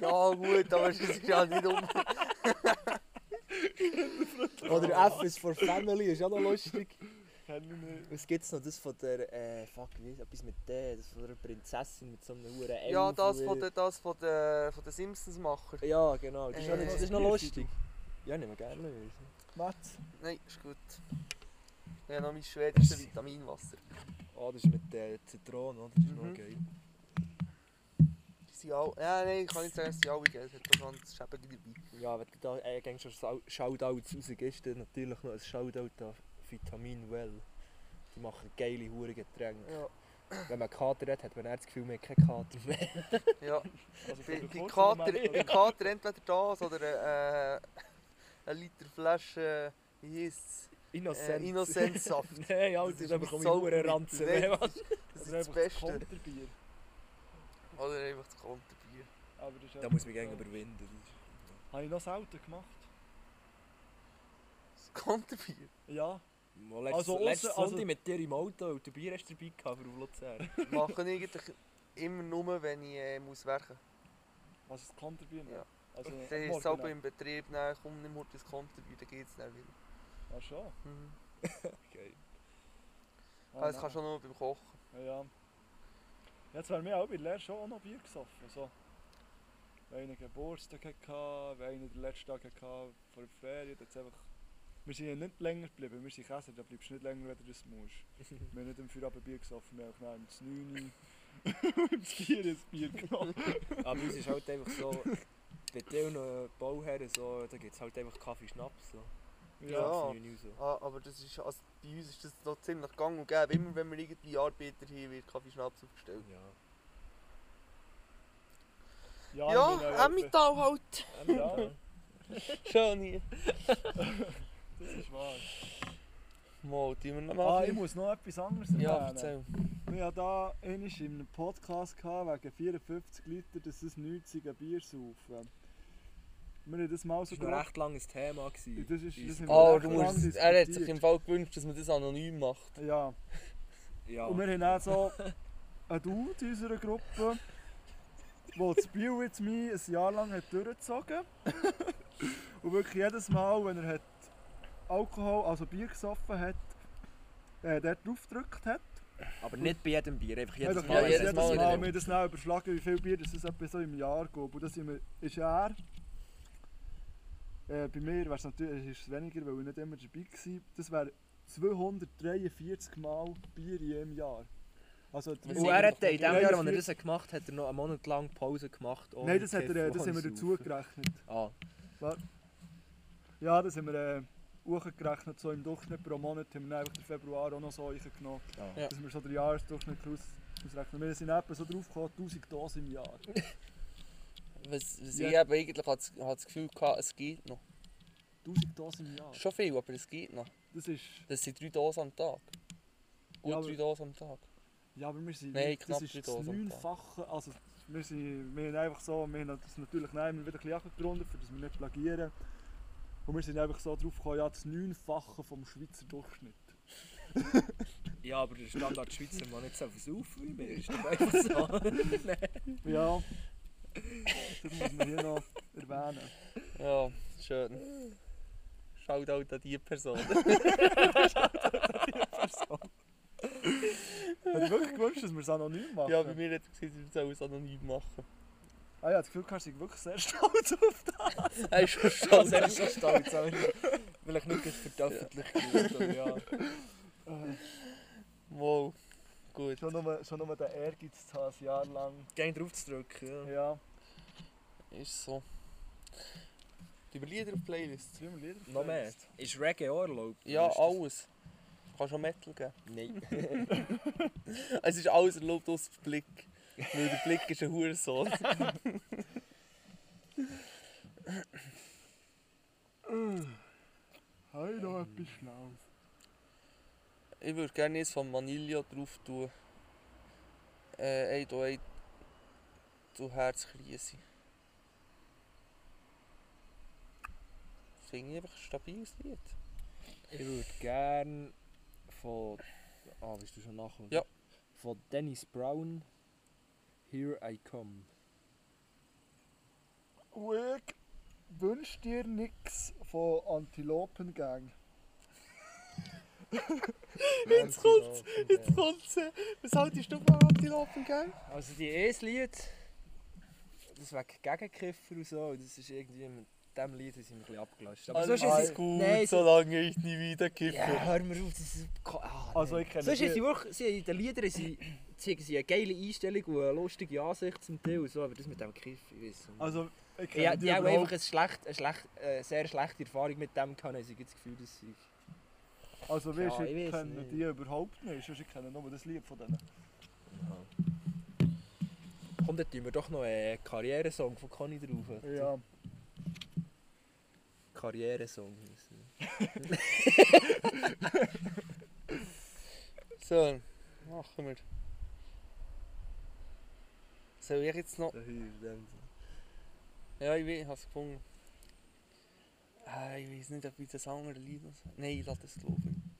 <laughs> Ja gut, aber es ist ja nicht um. <laughs> <laughs> Oder F is for Family, ist auch noch lustig. Was gibt's noch? Das von der, äh, fuck, wie ist etwas mit der, das von der Prinzessin mit so einem Huren. Ja, das von den, das von den, von den Simpsons-Macher. Ja, genau, das ist, noch, Äh, das ist noch lustig. Ja, nehmen wir gerne. wissen. Mats? Nein, ist gut. Ich habe noch mein schwedisches Vitaminwasser. Ah, das ist mit der Zitrone, oder? Das ist Mhm. noch geil. Sind alle... Ja, nein, ich kann nicht sagen, dass sie alle gehen. Es hat da ganz Schäbige dabei. Ja, wenn du da äh, gängst Shoutouts rausgehst, dann natürlich noch ein Shoutout an Vitamin Well. Die machen geile hure Getränke. Ja. Wenn man Kater hat, hat man das Gefühl, man hat keinen Kater mehr. <laughs> Ja, Also bei, bei Kater, bei Kater entweder das oder äh, eine Liter Flasche, wie heisst es? Innocent. Äh, Innocenzsaft. <laughs> Nein, Das Alter, ist da bekomme ich Zaubermittel. hure Ranzen. Nein. Das ist das Beste. Oder einfach das Konterbier. Aber das ist Da muss man gerne so. überwinden. Habe ich noch selten gemacht. Das Konterbier? Ja. Mal letztes, Also, ausser- also- Sonntag mit dir im Auto, weil du Bier hast dabei gehabt für auf Luzern. <laughs> Mache ich eigentlich immer nur, wenn ich äh, muss werken Was ist das Konterbier? Ja. Also, Dann ist es morgen aber im Betrieb, dann komm nicht mehr das Konterbier, dann geht es dann wieder. Ach schon. Mhm. <laughs> Geil. Ah, Ah, das kannst du auch nur beim Kochen. Ja, ja. Jetzt wäre mir auch bei Lehr schon auch noch Bier gesoffen. So. Wenn einer Geburtstag hatte, wenn einer den letzten Tag hatte vor der Ferien, hat's einfach... Wir sind ja nicht länger geblieben, wir sind Käser, da bleibst du nicht länger, wenn du das musst. Wir haben nicht im Feierabend Bier gesoffen, wir haben auch im 9 im 4 ein Bier genommen. Aber uns ist halt einfach so, bei diesen Bauherren so, da gibt es halt einfach Kaffee-Schnaps. So. Ja. Ah, aber das ist, also bei uns ist das noch ziemlich gang und gäbe. Immer wenn wir irgendwie Arbeiter haben, wird Kaffeeschnaps aufgestellt. Ja. Ja, wir Ja, Emmental halt. Ja. ja. Schon nie. Das ist wahr. Mal, tun wir noch Ah, mal. ich muss noch etwas anderes ja, erwähnen. erzähl. Ich hatte da einmal in einem Podcast gehabt, wegen 54 Liter, dass es 90 ein Bier saufen. Wir haben das mal so Das war ein recht langes Thema. Gewesen. Das ist- das Oh, recht du lang musst, er hat sich im Fall gewünscht, dass man das anonym macht. Ja. ja. Und wir haben auch so einen Dude in unserer Gruppe, der das Bier with me ein Jahr lang hat durchgezogen <laughs> Und wirklich jedes Mal, wenn er hat Alkohol, also Bier gesoffen hat, äh, dort drauf gedrückt hat. Aber nicht bei jedem Bier, einfach jedes Einfach Mal. Ja, jedes, jedes jedes Mal Mal. Wir haben das dann überschlagen, wie viel Bier das es etwa so im Jahr geht. Und das ist er. Äh, bei mir wäre es natürlich ist es weniger, weil ich nicht immer dabei war. Das wäre 243 Mal Bier in jedem Jahr. Also, Und er hat in dem Jahr, als er 43 das gemacht hat, hat er noch einen Monat lang Pause gemacht. Nein, das, hat er, äh, das haben wir dazu gerechnet. Ah, Ja, das haben wir äh, hochgerechnet. So im Durchschnitt pro Monat haben wir einfach den Februar auch noch so reingenommen. ah. Ja. Dass wir so den Jahresdurchschnitt aus, ausrechnen. Wir sind etwa so drauf gekommen, 1000 Dosen im Jahr. <laughs> Was, was Ja. ich eben eigentlich hatte, das- hatte das Gefühl hatte, es geht noch. 1000 Dosen im Jahr. Schon viel, aber es geht noch. Das ist... Das sind drei Dosen am Tag. Gut Ja, aber- drei Dosen am Tag. Ja, aber wir sind Nein, knapp das ist drei das neunfache, also wir, sind, wir haben einfach so, wir haben das natürlich dann immer wieder ein bisschen abgerundet, für dass wir nicht plagieren. Und wir sind einfach so drauf gekommen, ja, das Neunfache vom Schweizer Durchschnitt. <laughs> Ja, aber der Standard Schweizer Mann nicht so versaufen wie mir. Ist doch einfach so. <laughs> Ja, <laughs> das muss man hier noch erwähnen. Ja, schön. Shoutout an die Person. <laughs> Hätte ich wirklich gewünscht, dass wir es anonym machen. ja, bei mir hat er gesagt, ich soll es anonym machen. Ah ja, das Gefühl, du bist wirklich sehr stolz auf das. <laughs> Er ist schon stolz. er ist schon stolz, aber vielleicht nicht für die Öffentlichkeit. aber ja. Wow, gut. Schon nur, schon nur den Ehrgeiz zu haben, ein Jahr lang. Gehen drauf zu drücken, ja. Ja, Ist so. Die über Lieder auf die Playlist. sind wir Lieder Noch mehr. Ist Reggae auch erlaubt? Ja, alles. Kannst schon Metal geben. Nein. <laughs> Es ist alles erlaubt aus dem Blick. Weil der Blick ist ein Hurensohn. Habe ich noch etwas Schlaues? Ich würde gerne eins von Manilio drauf tun. Äh, ein, ein, du Herzkrise. Finde ich einfach ein stabiles Lied. Ich würde gerne von. Ah, bist du schon nachher? Ja. Von Dennis Brown. Here I Come. Weg, wünsch dir nix von Antilopengang. Jetzt kommt's, jetzt kommt's. äh, Was haltest du von Antilopen, gell? Also die E-Lied, das wegen Gegenkiffer und so, das ist irgendwie mit diesem Lied sind wir ein bisschen abgelastet. Aber sonst Alles ist es gut, nein, so, solange ich nie wieder kiffe. ja, hör mir auf, das ist... Ah, Also ich kenne Sonst ist sie wirklich, sie, in den Liedern sie, zeigen sie eine geile Einstellung und eine lustige Ansicht zum Teil und so, aber das mit dem Kiff, ich weiß nicht. Also, ich kenne ja, die die haben einfach eine, schlecht, eine schlecht, äh, sehr schlechte Erfahrung mit dem gehabt, haben sie das Gefühl, dass sie... Also weißt, Ja, ich, ich kenne die überhaupt nicht, sonst ich kenne nur das Lied von denen. Komm, dann tun wir doch noch einen Karrieresong von Conny drauf. Ja, Karrieresong. <laughs> So, machen wir. Soll ich jetzt noch... Ja, ich weiß, ich habe es gefunden. Äh, ich weiß nicht, ob ich das andere Lied noch... Nein, ich lasse das laufen.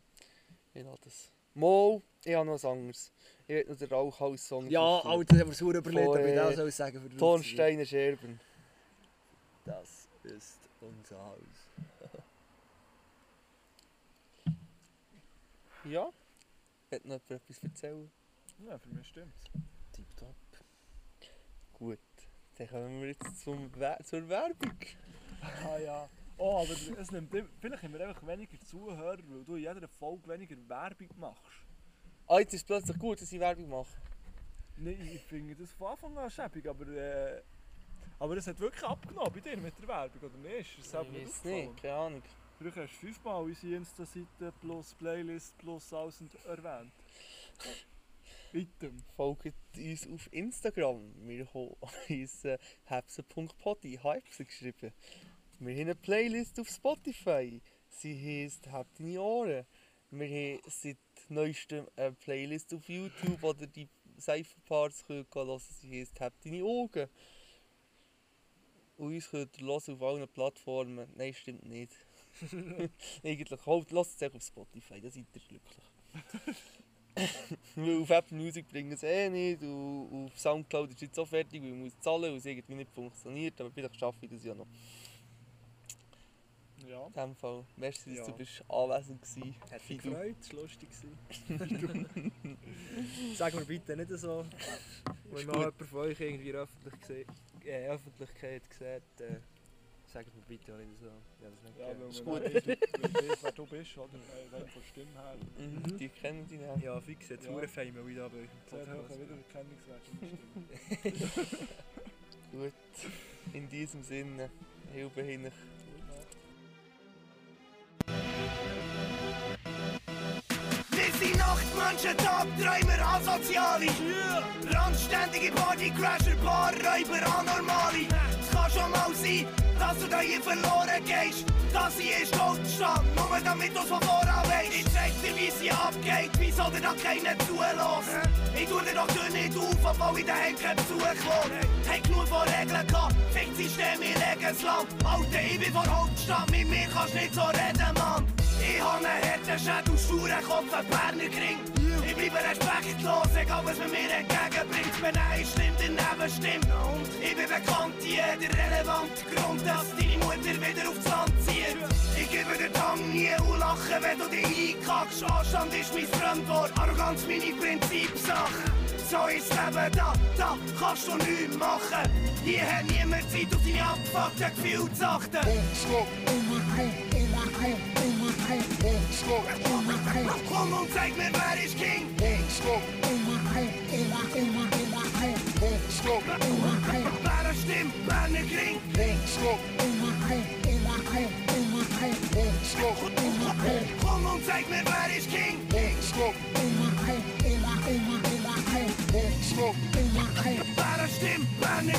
Ich lasse das... Mo, ich habe noch ein anderes. Ich will noch den Rauchhaus-Song Ja. Alter, das haben wir sauer überlegt, aber ich das soll ich sagen. für die Tonsteine Scherben. Das ist unser Haus. <laughs> Ja? Hat noch jemand etwas erzählen? ja für mich stimmt's. Tipptopp. Gut. Dann kommen wir jetzt zum Wer zur Werbung. Ah ja. Oh, aber es nimmt, im- vielleicht haben wir einfach weniger Zuhörer, weil du in jeder Folge weniger Werbung machst. Ah, jetzt ist es plötzlich gut, dass ich Werbung mache. Nein, ich finde das von Anfang an schäbig, aber... Äh, aber es hat wirklich abgenommen bei dir mit der Werbung, oder nicht? Ist das ich nicht weiß nicht, keine Ahnung. Früher hast du fünfmal unsere Insta-Seite plus Playlist plus alles erwähnt. <laughs> Item. Folgt uns auf Instagram. Wir haben <laughs> uns äh, hebse.podi, Hypse geschrieben. Wir haben eine Playlist auf Spotify. Sie heisst «Hab deine Ohren». Wir haben seit neuestem eine Playlist auf YouTube, oder die Seifenparts hören können. Sie heisst «Hab deine Augen». Und uns könnt ihr hören auf allen Plattformen. Nein, stimmt nicht. <laughs> Eigentlich, halt, lasst es euch auf Spotify, dann seid ihr glücklich. Weil auf Apple Music bringen sie eh nicht und auf Soundcloud ist es jetzt auch fertig, weil man muss zahlen, weil es irgendwie nicht funktioniert, aber vielleicht schaffe ich das ja noch. Ja. In dem Fall, merci, dass Ja. du bist anwesend warst. Hat mich gefreut, es war lustig. <laughs> Sag mir bitte nicht so, wenn mal jemand von euch irgendwie in der Öffentlich äh, Öffentlichkeit sieht, äh, sagt mir bitte auch nicht so. Ja, das nicht Ja, weil Ist gut. weiss, wer du bist, oder? <laughs> Äh, rein von Stimme her. Mhm, die kennen dich nicht. Ja, fix, jetzt Ja. mal wieder bei euch im Sehr hoher Podcast. Wiedererkennungswert. Gut, in diesem Sinne, Hilfe hin. Nachtmenschen, Tagträumer, Asoziale. Randständige Partycrasher, Barräuber, Anormale. Das kannst schon mal sein, dass du da hier verloren gehst. Das hier ist Goldstand, nur damit du's von voran weisst. Ich zeig dir, wie sie abgeht, wieso dir da keiner zulässt. Ich tu dir doch Tür nicht auf, obwohl ich daheim keinen Besuch will. Hab genug von Regeln gehabt, das System, ich lege es Land. Alter, ich bin von Hauptstadt, mit mir kannst nicht so reden, Mann. Ich hab einen harten Schädel, sturen Kopf, ein Berner Kring. Ich bleibe respektlos, egal was man mir entgegenbringt. Wenn ein stimmt, daneben stimmt. Ich bin bekannt, jeder relevante Grund, dass deine Mutter wieder aufs Land zieht. Ich gebe den Tang nie und lache, wenn du dich einkackst. Anstand ist mein Fremdwort, Arroganz meine Prinzipsache. So ist Leben da, da kannst du nichts machen. Hier hat niemand Zeit, auf deine abgefuckten Gefühle zu achten. Komm und king. on, stop. Take me by this king. Won't stop. Only king. Only king. Won't stop. Only king. Bara king. Won't stop. Stop. Take me by this stop. Stop.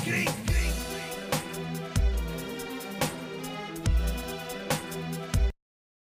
King.